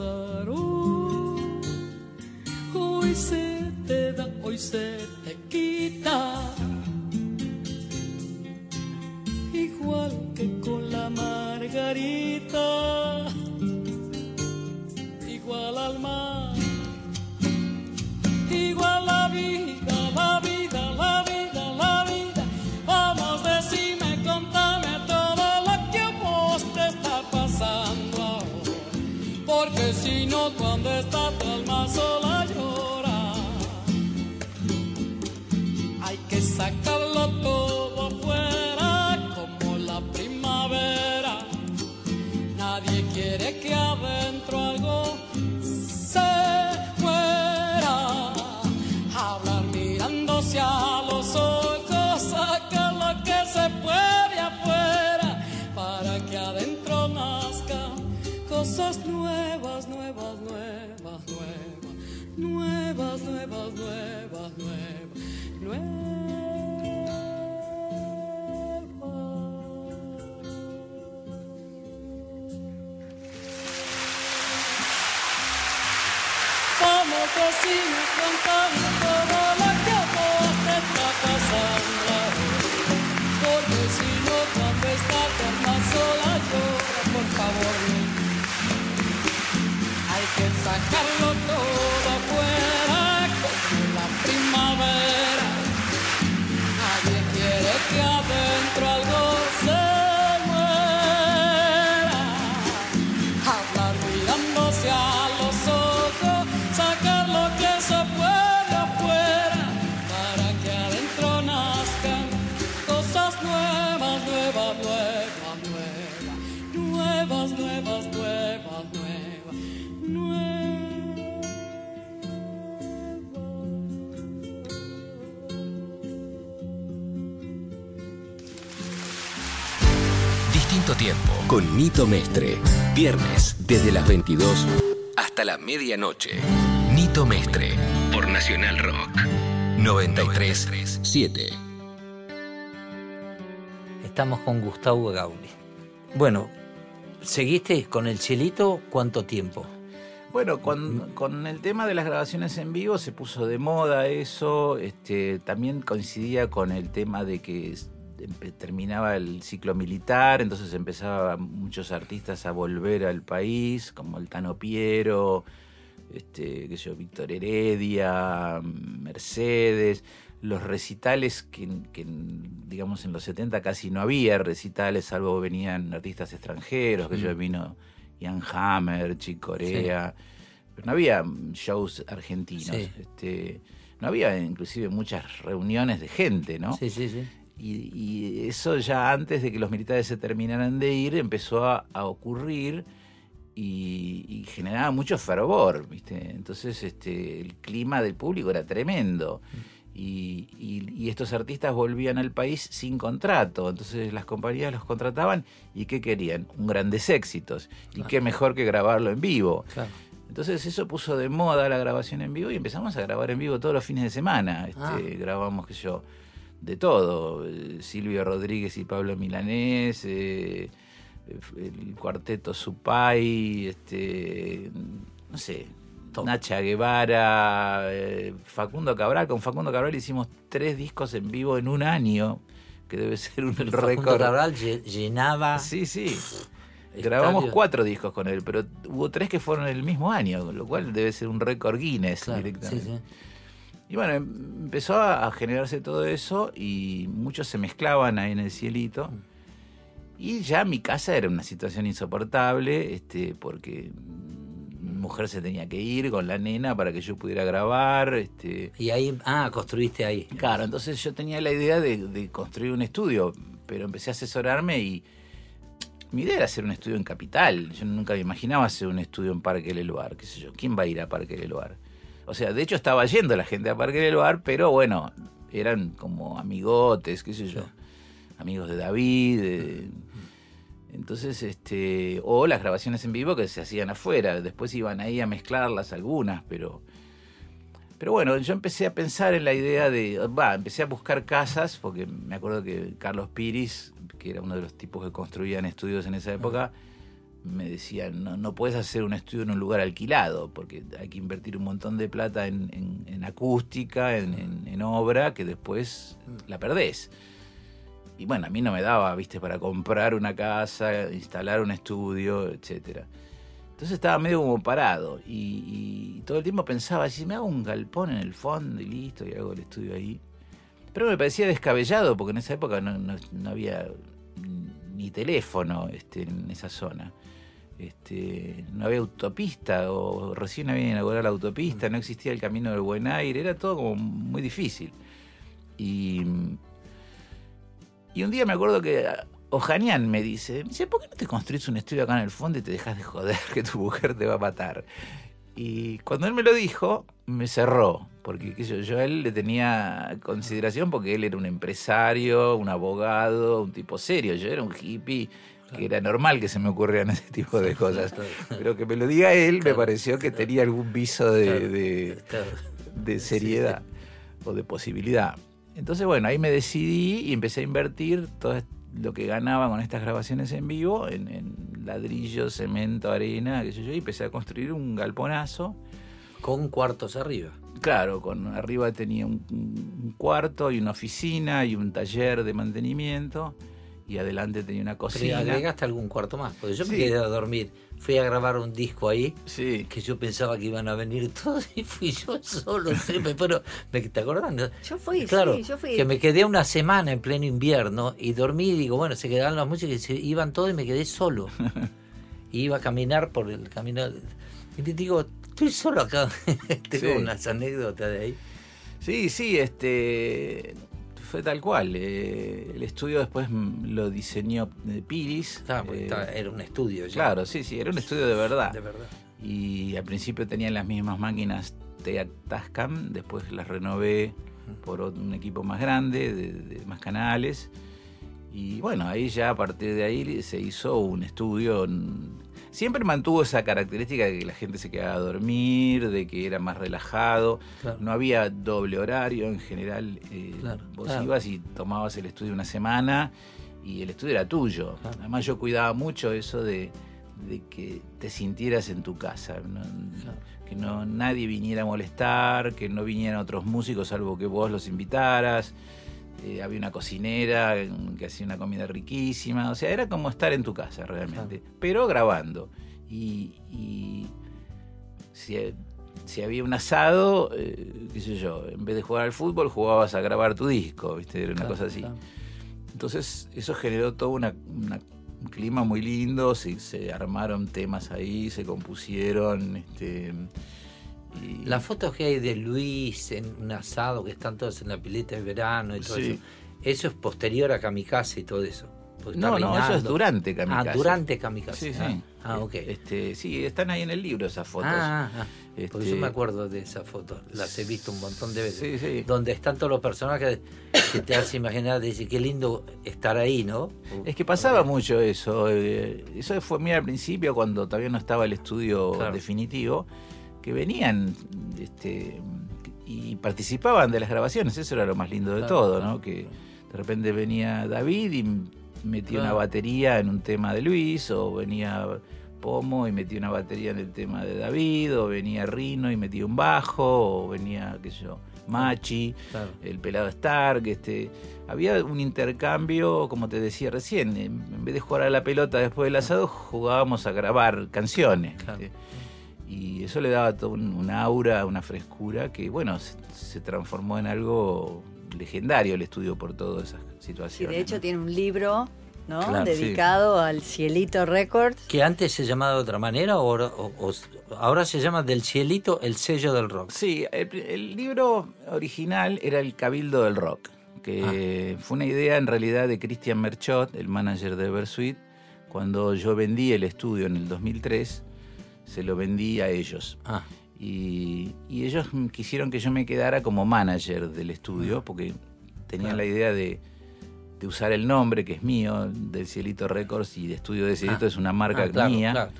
the Nito Mestre. Viernes desde las 22 hasta la medianoche. Nito Mestre por Nacional Rock 937. Estamos con Gustavo Gauli. Bueno, ¿seguiste con el chelito cuánto tiempo? Bueno, con, con el tema de las grabaciones en vivo se puso de moda eso, este, también coincidía con el tema de que terminaba el ciclo militar, entonces empezaban muchos artistas a volver al país, como el Tano Piero, este, qué sé yo, Víctor Heredia, Mercedes, los recitales que, que, digamos en los 70 casi no había recitales, salvo venían artistas extranjeros, que yo Mm. vino Ian Hammer, Chick Corea, pero no había shows argentinos. Sí. Este, no había inclusive muchas reuniones de gente, ¿no? Sí, sí, sí. Y, y eso ya antes de que los militares se terminaran de ir empezó a, a ocurrir y, y generaba mucho fervor, ¿viste? Entonces este, el clima del público era tremendo. Y, y- estos artistas volvían al país sin contrato, entonces las compañías los contrataban y ¿qué querían? Un grandes éxitos. Y qué mejor que grabarlo en vivo. Claro. Entonces eso puso de moda la grabación en vivo y empezamos a grabar en vivo todos los fines de semana. Este, Ah. Grabamos, qué sé yo, de todo. Eh, Silvio Rodríguez y Pablo Milanés, eh, el cuarteto Supay, este, no sé, Nacha Guevara, eh, Facundo Cabral. Con Facundo Cabral hicimos tres discos en vivo en un año, que debe ser un Facundo récord. Cabral lle- llenaba. Sí, sí. Grabamos cuatro discos con él, pero hubo tres que fueron el mismo año, lo cual debe ser un récord Guinness Claro, directamente. sí, sí. Y bueno, em- empezó a, generarse todo eso y muchos se mezclaban ahí en el cielito. Mm. Y ya mi casa era una situación insoportable, este, porque mi mujer se tenía que ir con la nena para que yo pudiera grabar. Este, Y ahí, ah, construiste ahí. Claro, entonces yo tenía la idea de, de construir un estudio, pero empecé a asesorarme y mi idea era hacer un estudio en Capital. Yo nunca me imaginaba hacer un estudio en Parque Leloir, qué sé yo. ¿Quién va a ir a Parque Leloir? O sea, de hecho estaba yendo la gente a Parque Leloir, pero bueno, eran como amigotes, qué sé yo. Amigos de David. de- entonces, este, o las grabaciones en vivo que se hacían afuera. Después iban ahí a mezclarlas algunas, pero Pero bueno, yo empecé a pensar en la idea de, va, empecé a buscar casas, porque me acuerdo que Carlos Piris, que era uno de los tipos que construían estudios en esa época, me decía, no, no puedes hacer un estudio en un lugar alquilado, porque hay que invertir un montón de plata en, en- en acústica, en, en- obra, que después la perdés. Y bueno, a mí no me daba, viste, para comprar una casa, instalar un estudio, etcétera. Entonces estaba medio como parado y, y todo el tiempo pensaba, si me hago un galpón en el fondo y listo, y hago el estudio ahí. Pero me parecía descabellado porque en esa época no, no- no había ni teléfono este, en esa zona. Este, no había autopista o recién había inaugurado la autopista, no existía el camino del buen aire, era todo como muy difícil. Y, y un día me acuerdo que Ojanian me dice, dice, ¿por qué no te construís un estudio acá en el fondo y te dejas de joder que tu mujer te va a matar? Y cuando él me lo dijo, me cerró, porque qué yo a él le tenía consideración porque él era un empresario, un abogado, un tipo serio, yo era un hippie, que era normal que se me ocurrieran ese tipo de cosas. Pero que me lo diga él me pareció que tenía algún viso de, de- de seriedad o de posibilidad. Entonces, bueno, ahí me decidí y empecé a invertir todo lo que ganaba con estas grabaciones en vivo en, en ladrillo, cemento, arena, qué sé yo, y empecé a construir un galponazo. Con cuartos arriba. Claro, con arriba tenía un, un cuarto y una oficina y un taller de mantenimiento y adelante tenía una Pero cocina. agregaste algún cuarto más, porque yo me quedé a dormir. Fui a grabar un disco ahí, Sí. que yo pensaba que iban a venir todos y fui yo solo. siempre, pero, ¿me- ¿Te acordás? Yo fui, Claro, sí, yo fui. que me quedé una semana en pleno invierno y dormí y digo, bueno, se quedaron las músicas y se iban todos y me quedé solo. y iba a caminar por el camino. Y te digo, estoy solo acá. Tengo Sí. unas anécdotas de ahí. Sí, sí, este fue tal cual. eh, el estudio después mm, lo diseñó eh, Piris. Porque eh, estaba- era un estudio ya. Claro, sí, sí, era un estudio de verdad. De verdad. Y al principio tenían las mismas máquinas TEAC Tascam, después las renové por un equipo más grande, de, de más canales. Y bueno, ahí ya a partir de ahí se hizo un estudio. Siempre mantuvo esa característica de que la gente se quedaba a dormir, de que era más relajado. Claro. No había doble horario en general. eh, Claro, vos claro. ibas y tomabas el estudio una semana y el estudio era tuyo. Además yo cuidaba mucho eso de, de que te sintieras en tu casa. ¿no? Que no nadie viniera a molestar, que no vinieran otros músicos salvo que vos los invitaras. Eh, había una cocinera que hacía una comida riquísima. O sea, era como estar en tu casa realmente. Pero grabando. Y, y si, si había un asado, eh, qué sé yo, en vez de jugar al fútbol, jugabas a grabar tu disco, ¿viste? Era una Claro, cosa así. claro. Entonces, eso generó todo una, una- un clima muy lindo, se, se armaron temas ahí, se compusieron. Este, y- Las fotos que hay de Luis en un asado, que están todos en la pileta de verano y todo Sí. eso, eso es posterior a Kamikaze y todo eso. porque No, no, eso es reinando. durante Kamikaze. Ah, durante Kamikaze. Sí, Ah, sí. Ah, ok. Este, sí, están ahí en el libro esas fotos. Ah, ah, ah. Porque Este, yo me acuerdo de esas fotos, las he visto un montón de veces. Sí, sí. Donde están todos los personajes que te hace imaginar, dice, qué lindo estar ahí, ¿no? Es que pasaba mucho eso. eh, Eso fue muy al principio, cuando todavía no estaba el estudio Claro. definitivo, que venían este, y participaban de las grabaciones. Eso era lo más lindo de Claro, todo. ¿no? Que de repente venía David y metía una batería en un tema de Luis, o venía Pomo y metía una batería en el tema de David, o venía Rino y metía un bajo, o venía, qué sé yo, Machi Claro. el pelado Stark, este, había un intercambio, como te decía recién, en, vez de jugar a la pelota después del asado, jugábamos a grabar canciones. Claro. ¿viste? Y eso le daba todo un, un aura, una frescura que, bueno, se, se transformó en algo legendario el estudio por todas esas Sí, situaciones. de hecho ¿no? tiene un libro, ¿no? Claro, sí. Dedicado al Cielito Records. Que antes se llamaba de otra manera, o ahora, o- o- ahora se llama Del Cielito, el sello del rock. Sí, el, el libro original era El Cabildo del Rock, que fue una idea en realidad de Christian Merchot, el manager de Versuit. Cuando yo vendí el estudio en el 2003, se lo vendí a ellos. Ah, Y, y ellos quisieron que yo me quedara como manager del estudio, porque tenían Claro. la idea de, de usar el nombre, que es mío, del Cielito Records, y de Estudio de Cielito Ah. es una marca ah, claro, mía. claro.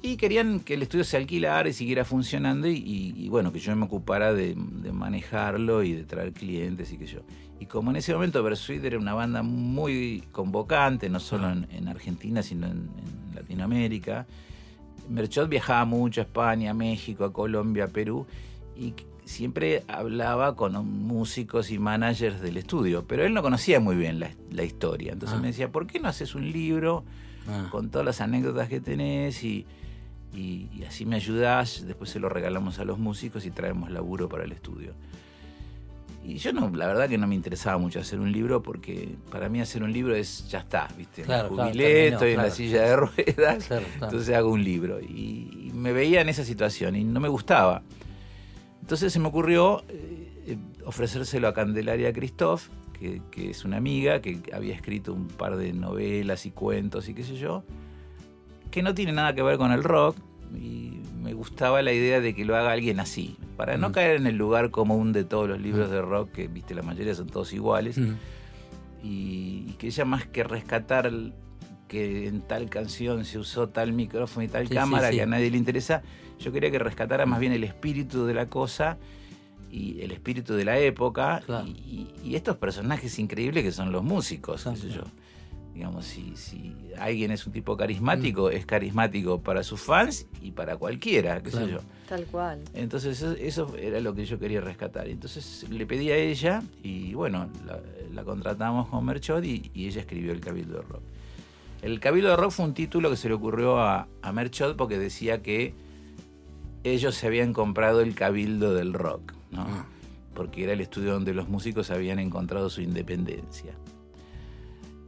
Y querían que el estudio se alquilara y siguiera funcionando y, y- y bueno, que yo me ocupara de, de manejarlo y de traer clientes y que yo. Y como en ese momento Versuit era una banda muy convocante, no solo en, en Argentina, sino en, en Latinoamérica, Merchot viajaba mucho a España, a México, a Colombia, a Perú y siempre hablaba con músicos y managers del estudio, pero él no conocía muy bien la, la historia. Entonces Ah. me decía, ¿por qué no haces un libro Ah. con todas las anécdotas que tenés y, y- y así me ayudás? Después se lo regalamos a los músicos y traemos laburo para el estudio. Y yo no, la verdad que no me interesaba mucho hacer un libro porque para mí hacer un libro es, ya está, ¿viste? Me Claro, claro, jubilé, terminó, estoy en la silla de ruedas, entonces hago un libro. Y, y me veía en esa situación y no me gustaba. Entonces se me ocurrió eh, eh, ofrecérselo a Candelaria Christoph, que, que es una amiga que había escrito un par de novelas y cuentos y qué sé yo, que no tiene nada que ver con el rock. Y me gustaba la idea de que lo haga alguien así, para no Mm. caer en el lugar común de todos los libros de rock, que viste la mayoría son todos iguales Mm. y, y que ella más que rescatar que en tal canción se usó tal micrófono y tal Sí, cámara sí. que a nadie le interesa, yo quería que rescatara más bien el espíritu de la cosa y el espíritu de la época Claro. y, estos personajes increíbles que son los músicos, qué Claro, sé yo. Digamos, si, si alguien es un tipo carismático, es carismático para sus fans y para cualquiera, qué Claro. sé yo. Tal cual. Entonces eso, eso era lo que yo quería rescatar. Entonces le pedí a ella y bueno, la, la contratamos con Merchot y, y ella escribió El Cabildo de Rock. El Cabildo de Rock fue un título que se le ocurrió a, a Merchot porque decía que ellos se habían comprado el Cabildo del Rock, ¿no? Ah. porque era el estudio donde los músicos habían encontrado su independencia.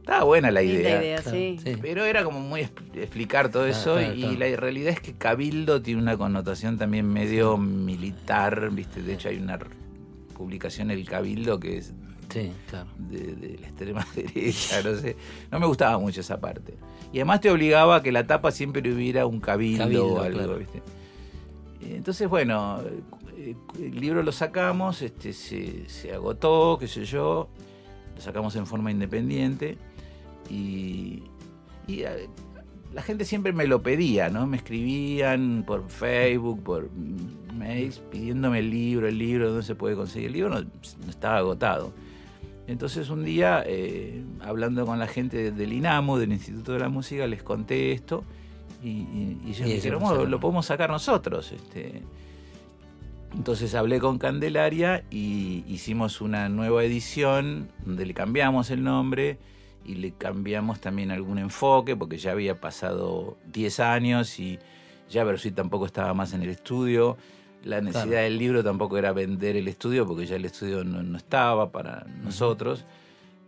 Estaba buena la idea. idea, Claro, sí. sí. Pero era como muy expl- explicar todo Claro, eso claro, y claro. la realidad es que cabildo tiene una connotación también medio militar, viste, de hecho hay una publicación el cabildo que es Sí, claro. de, de la extrema derecha, no sé, no me gustaba mucho esa parte. Y además te obligaba a que la tapa siempre hubiera un cabildo, Cabildo, o algo, claro. viste. Entonces, bueno, eh, el libro lo sacamos, este, se, se agotó, qué sé yo, lo sacamos en forma independiente y, y, eh, la gente siempre me lo pedía, ¿no? Me escribían por Facebook, por mails, pidiéndome el libro, el libro, dónde se puede conseguir el libro, no, no estaba agotado. Entonces un día, eh, hablando con la gente del INAMU, del Instituto de la Música, les conté esto y, y- y ellos me dijeron. "Bueno, lo podemos sacar nosotros. Este. Entonces hablé con Candelaria y hicimos una nueva edición donde le cambiamos el nombre y le cambiamos también algún enfoque porque ya había pasado 10 años y ya Versuit tampoco estaba más en el estudio. La necesidad Claro. del libro tampoco era vender el estudio porque ya el estudio no, no estaba para nosotros.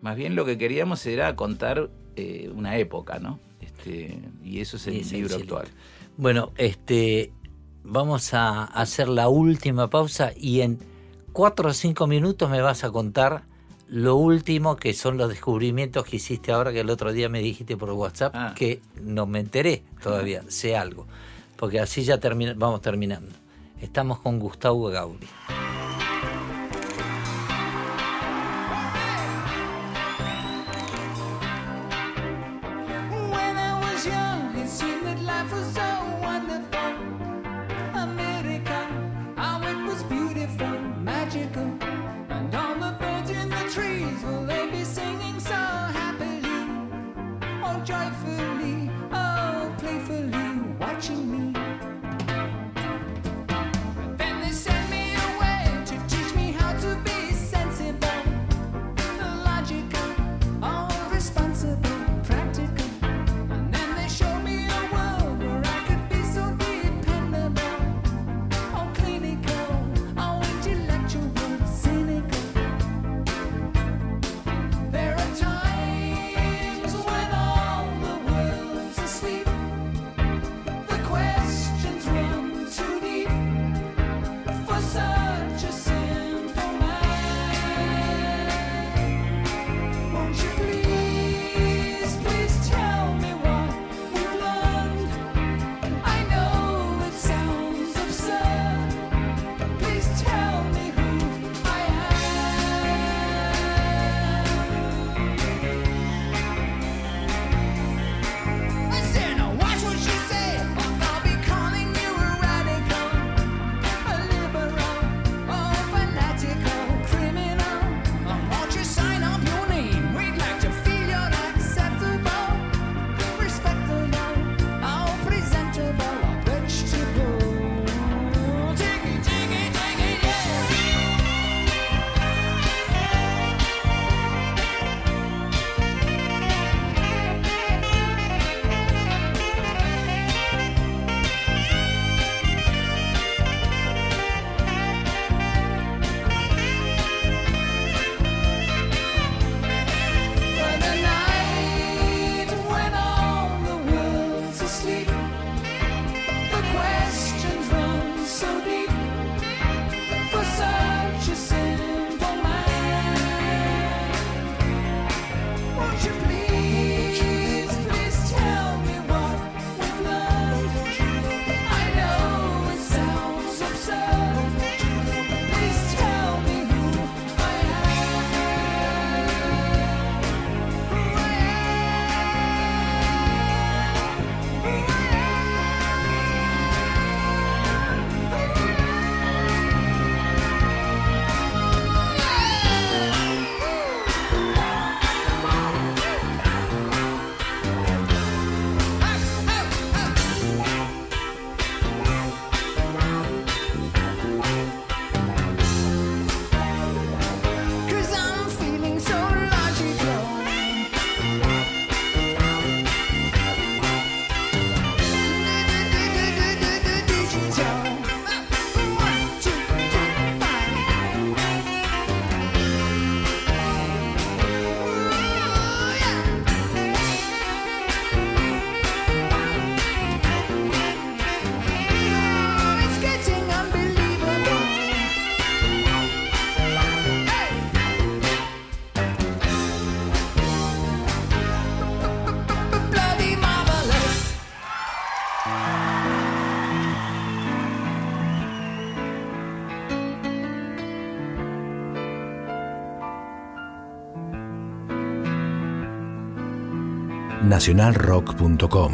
Más bien lo que queríamos era contar eh, una época, ¿no? Este, y eso es el es libro actual. Bueno, este, vamos a hacer la última pausa y en cuatro o cinco minutos me vas a contar lo último que son los descubrimientos que hiciste ahora que el otro día me dijiste por WhatsApp Ah. que no me enteré todavía, sé algo, porque así ya termina, vamos terminando. Estamos con Gustavo Gauri. joyful. nacionalrock.com.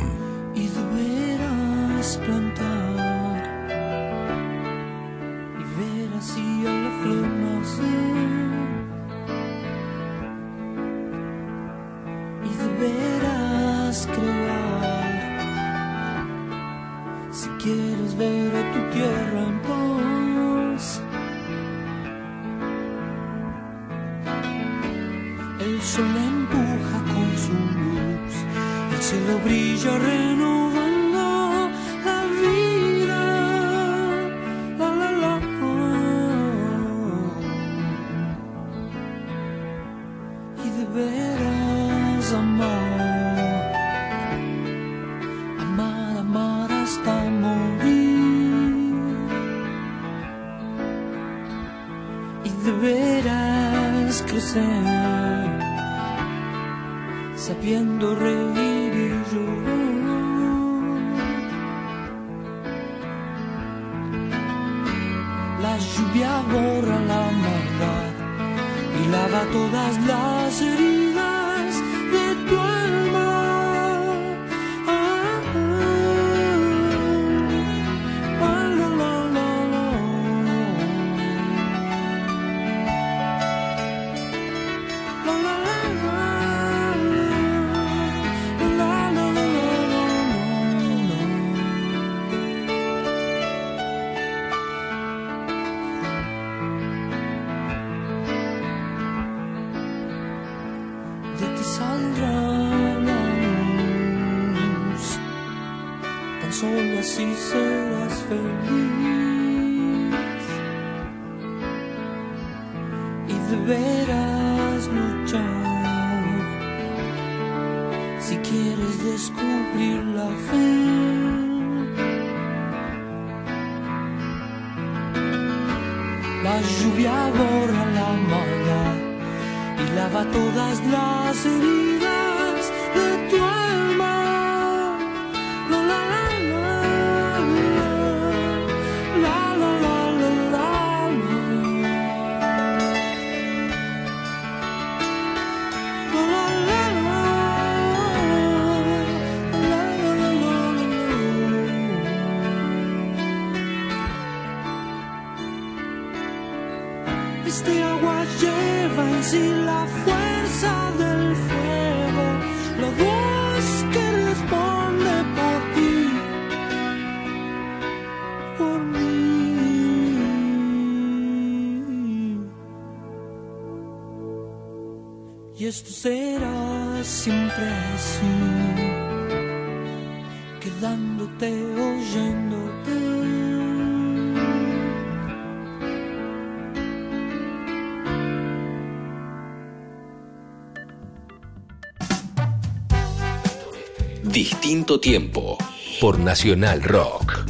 tiempo por Nacional Rock.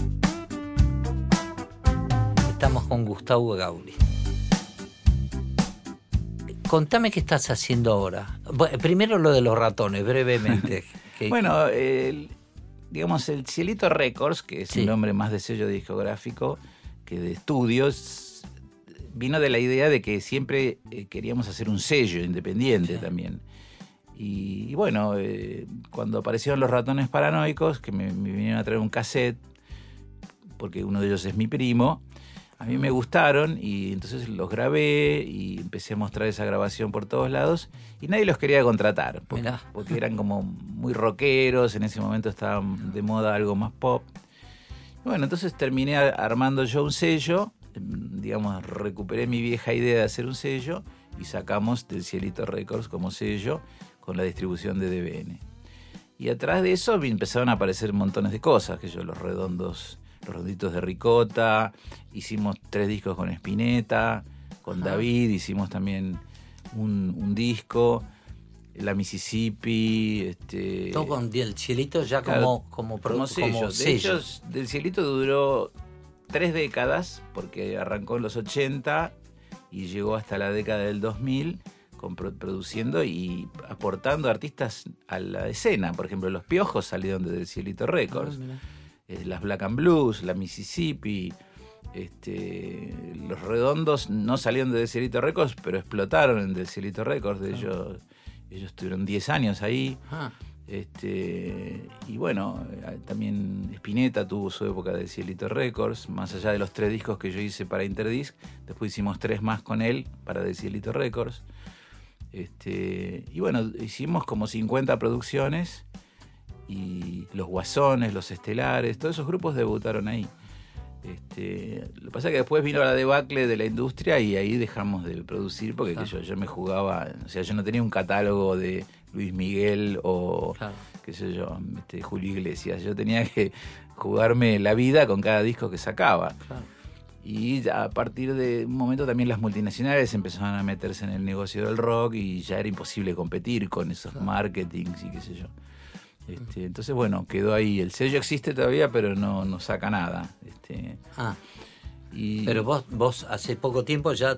Estamos con Gustavo Gauli. Contame qué estás haciendo ahora. Primero lo de los ratones, brevemente. Que- Bueno, el- digamos, el Cielito Records, que es Sí. un nombre más de sello discográfico que de estudios, vino de la idea de que siempre eh, queríamos hacer un sello independiente también. Y, y bueno, eh, cuando aparecieron los ratones paranoicos, que me, me vinieron a traer un cassette, porque uno de ellos es mi primo, a mí me gustaron y entonces los grabé y empecé a mostrar esa grabación por todos lados y nadie los quería contratar porque, eran como muy rockeros, en ese momento estaban de moda algo más pop. Y bueno, entonces terminé armando yo un sello, em, digamos, recuperé mi vieja idea de hacer un sello y sacamos del Cielito Records como sello con la distribución de DBN. Y atrás de eso empezaron a aparecer montones de cosas, que yo los redondos, los redonditos de ricota, hicimos tres discos con Spinetta, con Ajá. David, hicimos también un, un disco, La Mississippi, este, Todo con el cielito ya Claro, como, como, pro- como sello. como De ellos, del cielito duró tres décadas, porque arrancó en los 80 y llegó hasta la década del 2000 con pro- produciendo y aportando artistas a la escena. Por ejemplo, Los Piojos salieron de Del Cielito Records. Ah, mira. Eh, las Black and Blues, la Mississippi, este, los Redondos no salieron de Cielito Records, pero explotaron en Del Cielito Records. Ellos, ellos tuvieron 10 años ahí. Ah, Este, y bueno, eh, también Spinetta tuvo su época de Cielito Records, más allá de los tres discos que yo hice para Interdisc, después hicimos tres más con él para de Cielito Records. Este, y bueno, hicimos como 50 producciones y los Guasones, los Estelares, todos esos grupos debutaron ahí. Este, lo que pasa es que después vino la debacle de la industria y ahí dejamos de producir porque yo, yo me jugaba, o sea, yo no tenía un catálogo de Luis Miguel o Claro. qué sé yo, este, Julio Iglesias, yo tenía que jugarme la vida con cada disco que sacaba. Claro. Y ya a partir de un momento también las multinacionales empezaron a meterse en el negocio del rock y ya era imposible competir con esos marketings y qué sé yo. Este, entonces, bueno, quedó ahí. El sello existe todavía, pero no, no saca nada. Este, Ah, y pero vos, vos hace poco tiempo ya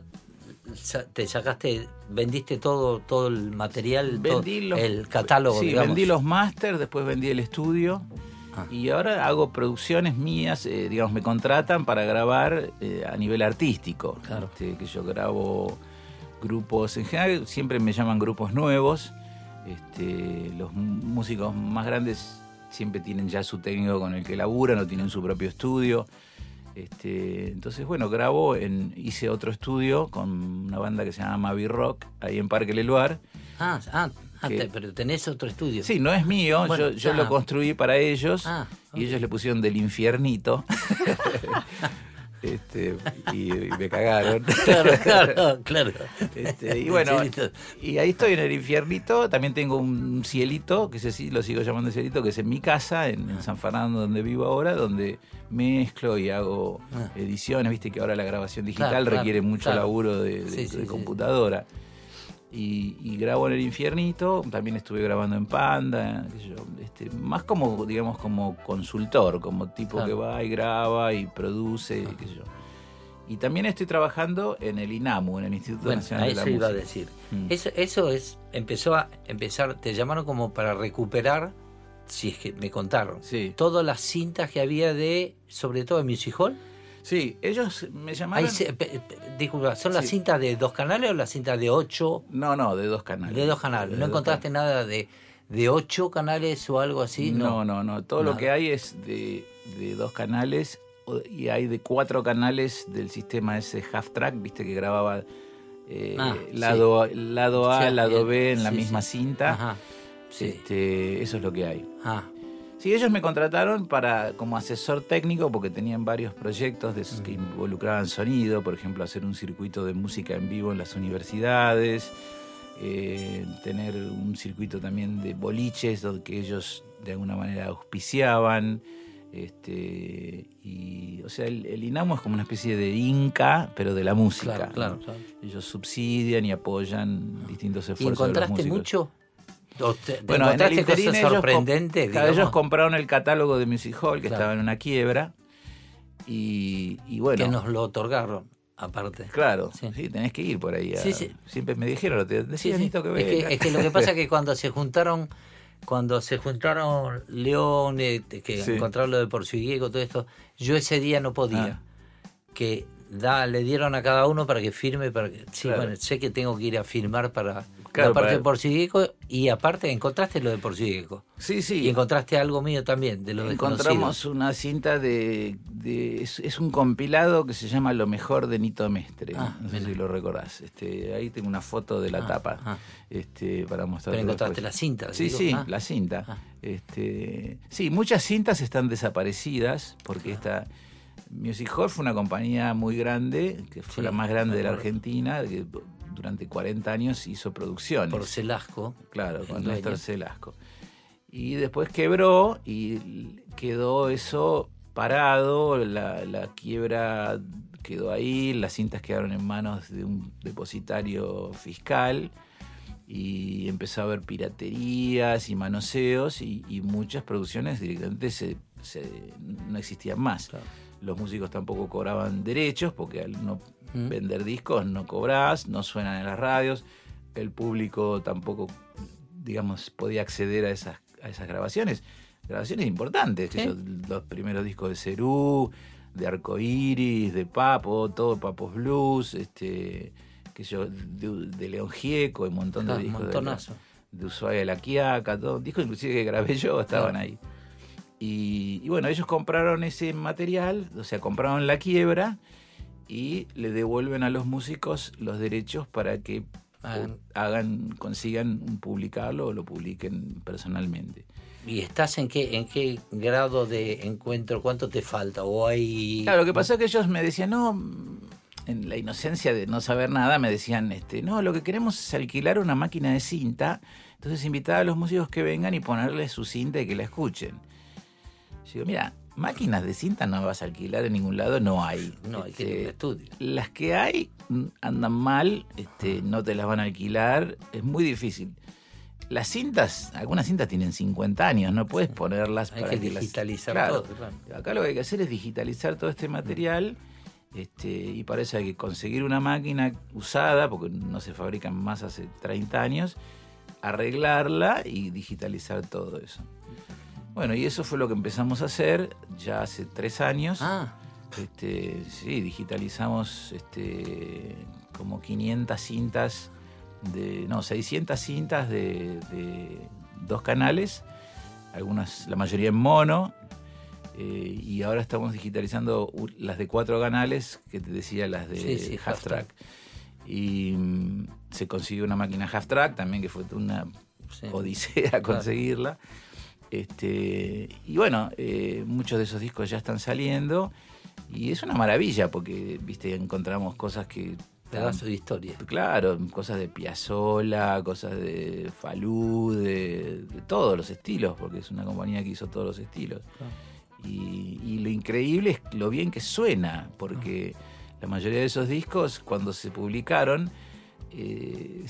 te sacaste, vendiste todo, todo el material, todo los, el catálogo, sí, digamos. vendí los masters, después vendí el estudio. Ah. Y ahora hago producciones mías, eh, digamos, me contratan para grabar eh, a nivel artístico. Claro. Este, que yo grabo grupos, en general siempre me llaman grupos nuevos. Este, los músicos más grandes siempre tienen ya su técnico con el que laburan o tienen su propio estudio. Este, entonces, bueno, grabo, en, hice otro estudio con una banda que se llama Mavi Rock, ahí en Parque Leluar. Ah, ah, ah, Que- te- pero tenés otro estudio. Sí, no es mío, Bueno, yo, yo ah. lo construí para ellos Ah, y ellos le pusieron del infiernito. este, y, y me cagaron. Claro, claro, claro. Este, y bueno, y ahí estoy en el infiernito. También tengo un cielito, que sí lo sigo llamando cielito, que es en mi casa, en, en San Fernando, donde vivo ahora, donde mezclo y hago Ah. ediciones. Viste que ahora la grabación digital Claro, requiere mucho laburo de, de- Sí, sí, de sí. Y, y grabo en el infiernito, también estuve grabando en Panda, qué sé yo, este, más como, digamos, como consultor, como tipo Claro. que va y graba y produce, qué sé yo. Y también estoy trabajando en el INAMU, en el Instituto Bueno, Nacional de la eso iba a Música. decir. Mm. Eso, eso es, empezó a empezar, te llamaron como para recuperar, si es que me contaron, Sí. todas las cintas que había de, sobre todo de Music Hall. Sí, ellos me llamaron... Ahí se- pe- pe- disculpa, ¿son las cintas de dos canales o las cintas de ocho? No, no, de dos canales. De dos canales. De ¿No dos encontraste nada de, de ocho canales o algo así? No, no, no. Todo lo que hay es de, de dos canales y hay de cuatro canales del sistema ese half track, viste que grababa eh, Ah, lado, lado A, lado. B en la misma cinta. Ajá. Sí. Este, eso es lo que hay. Ah, Sí, ellos me contrataron para como asesor técnico porque tenían varios proyectos de esos que involucraban sonido, por ejemplo, hacer un circuito de música en vivo en las universidades, eh, tener un circuito también de boliches donde que ellos de alguna manera auspiciaban. Este, y, o sea, el, el INAMU es como una especie de Inca, pero de la música. claro, claro, ¿no? claro. Ellos subsidian y apoyan distintos ¿Y esfuerzos. de los encontraste mucho? ¿O te- te Bueno, en el interín cosas ellos, com- claro, ellos compraron el catálogo de Music Hall, que Claro. estaba en una quiebra. Y, y bueno, que nos lo otorgaron, aparte. claro, Sí. sí. tenés que ir por ahí. a- Sí, sí. Siempre me dijeron, te Sí, decía sí. Nito que es, que, es que lo que pasa es que cuando se juntaron, cuando se juntaron León, que Sí. encontraron lo de Porciguiego, todo esto, yo ese día no podía. Ah. Que da, le dieron a cada uno para que firme, para que, sí, Claro. bueno, sé que tengo que ir a firmar para Claro, la parte para- de Porciguiego y aparte encontraste lo de Porciguiego. Sí, sí. Y encontraste algo mío también, de lo Encontramos desconocido. una cinta de... de- es, es un compilado que se llama Lo mejor de Nito Mestre. Ah, no sé si lo recordás. Este, ahí tengo una foto de la Ah, tapa ah. este, para mostrar. Pero encontraste la cinta. Sí, digo. sí, Ah. la cinta. Ah. Este, sí, muchas cintas están desaparecidas porque esta Music Hall fue una compañía muy grande, que fue Sí, la más grande de la. Argentina, que durante 40 años hizo producciones. Por Celasco. Claro, con dueño. Néstor Celasco. Y después quebró y quedó eso parado, la, la quiebra quedó ahí, las cintas quedaron en manos de un depositario fiscal y empezó a haber piraterías y manoseos y, y muchas producciones directamente se, se- no existían más. Claro. Los músicos tampoco cobraban derechos porque al no Mm. vender discos no cobrás, no suenan en las radios, el público tampoco, digamos, podía acceder a esas, a esas grabaciones. Grabaciones importantes, que Sí. son los primeros discos de Cerú, de Arcoiris, de Papo, todo Papos Blues, este, que yo, de, de León Gieco, un montón de un discos de, montonazo. de Ushuaia de la Quiaca, todo, discos inclusive que grabé yo estaban ahí. Y, y bueno, ellos compraron ese material, o sea, compraron la quiebra y le devuelven a los músicos los derechos para que Hagan. consigan publicarlo o lo publiquen personalmente. ¿Y estás en qué, en qué grado de encuentro? ¿Cuánto te falta? ¿O hay.? Claro, lo que pasó es que ellos me decían, no, mm, en la inocencia de no saber nada, me decían, este, no, lo que queremos es alquilar una máquina de cinta, entonces invitar a los músicos que vengan y ponerles su cinta y que la escuchen. Yo digo, mira, máquinas de cinta no vas a alquilar en ningún lado, no hay. No, hay que Este, ir al estudio. Las que hay mm, andan mal, este, no te las van a alquilar, es muy difícil. Las cintas, algunas cintas tienen 50 años, no puedes ponerlas Hay para que digitalizar todo. claro. Acá lo que hay que hacer es digitalizar todo este material este, y para eso hay que conseguir una máquina usada, porque no se fabrican más hace 30 años, arreglarla y digitalizar todo eso. Bueno, y eso fue lo que empezamos a hacer ya hace tres años. Ah, Este, sí, digitalizamos este, como 500 cintas, de, no, 600 cintas de, de dos canales, algunas, la mayoría en mono, eh, y ahora estamos digitalizando las de cuatro canales, que te decía las de Sí, sí, half track. Y mm, se consiguió una máquina half track también, que fue una sí. odisea conseguirla. Este, y bueno, eh, muchos de esos discos ya están saliendo y es una maravilla porque, viste, encontramos cosas que... Pedazo de historia. Claro, cosas de Piazzolla, cosas de Falú, de, de todos los estilos, porque es una compañía que hizo todos los estilos. Y, y lo increíble es lo bien que suena, porque la mayoría de esos discos, cuando se publicaron, eh,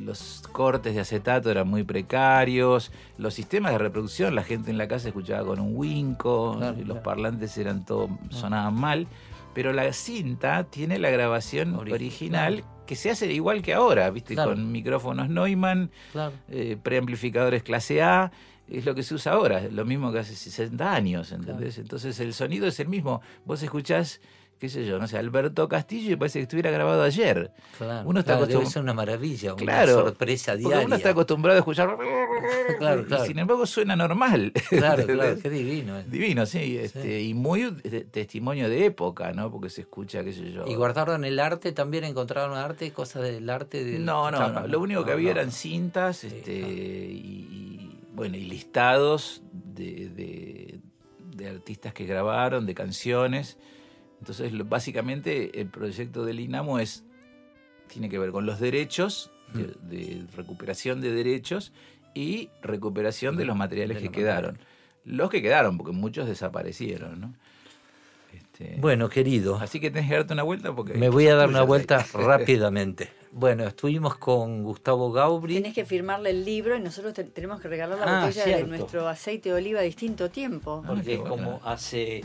los cortes de acetato eran muy precarios, los sistemas de reproducción, la gente en la casa escuchaba con un winco, Claro, los claro. parlantes eran todo, sonaban mal, pero la cinta tiene la grabación Ori- original claro. que se hace igual que ahora, ¿viste? Con micrófonos Neumann, eh, preamplificadores clase A, es lo que se usa ahora, lo mismo que hace 60 años, ¿entendés? Entonces el sonido es el mismo. Vos escuchás, qué sé yo, no sé, Alberto Castillo y parece que estuviera grabado ayer. Claro, Uno está claro, debe acostum- ser una maravilla, Claro, una sorpresa Porque diaria. uno está acostumbrado a escuchar. Claro, y claro. sin embargo suena normal. Claro, claro, qué divino. eh. Divino, sí, este, y muy testimonio de época, ¿no? Porque se escucha, qué sé yo. ¿Y guardaron el arte? ¿También encontraron arte? ¿Cosas del arte? Del... No, no, no. Lo único que no, había no. eran cintas Sí, este, no. y, y, bueno, y listados de, de- de artistas que grabaron, de canciones. Entonces, lo- básicamente, el proyecto del INAMO es, tiene que ver con los derechos, de, Mm. de recuperación de derechos y recuperación de los materiales de que los quedaron. Los que quedaron, porque muchos desaparecieron, ¿no? Este, Bueno, querido, así que tenés que darte una vuelta porque... me voy a dar una vuelta ahí. rápidamente. Bueno, estuvimos con Gustavo Gaubri. Tenés que firmarle el libro y nosotros te- tenemos que regalar la Ah, botella cierto. de nuestro aceite de oliva a distinto tiempo. Ah, porque bueno. como hace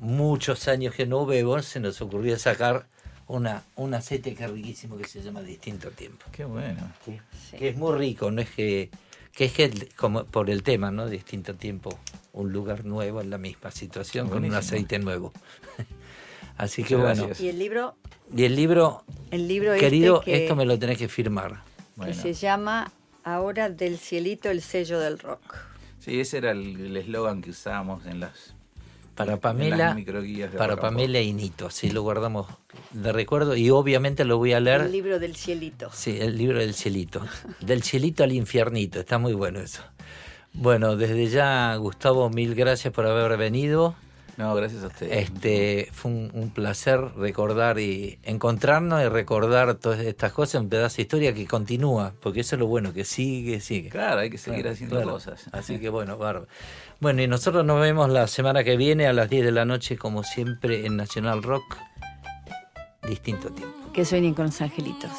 muchos años que no bebo, se nos ocurrió sacar una, un aceite que es riquísimo que se llama Distinto Tiempo. Qué bueno. Sí. Que es muy rico, no es que, que es que como por el tema, ¿no? Distinto Tiempo, un lugar nuevo en la misma situación con un aceite nuevo. Así que bueno. gracias. Y el libro, Y el libro, el libro querido, este que, esto me lo tenés que firmar. que Bueno. se llama Ahora del cielito el sello del rock. Sí, ese era el eslogan que usábamos en las, Para Pamela, para. Pamela y Nito, así lo guardamos de recuerdo y obviamente lo voy a leer. El libro del cielito. Sí, el libro del cielito. Del cielito al infiernito, está muy bueno eso. Bueno, desde ya, Gustavo, mil gracias por haber venido. No, gracias a ustedes. Este, fue un, un placer recordar y encontrarnos y recordar todas estas cosas, un pedazo de historia que continúa, porque eso es lo bueno, que sigue, sigue. Claro, hay que seguir Claro, haciendo claro. cosas. Así que bueno, bárbaro. Bueno, y nosotros nos vemos la semana que viene a las 10 de la noche, como siempre, en Nacional Rock. Distinto tiempo. Que sueñen con los angelitos.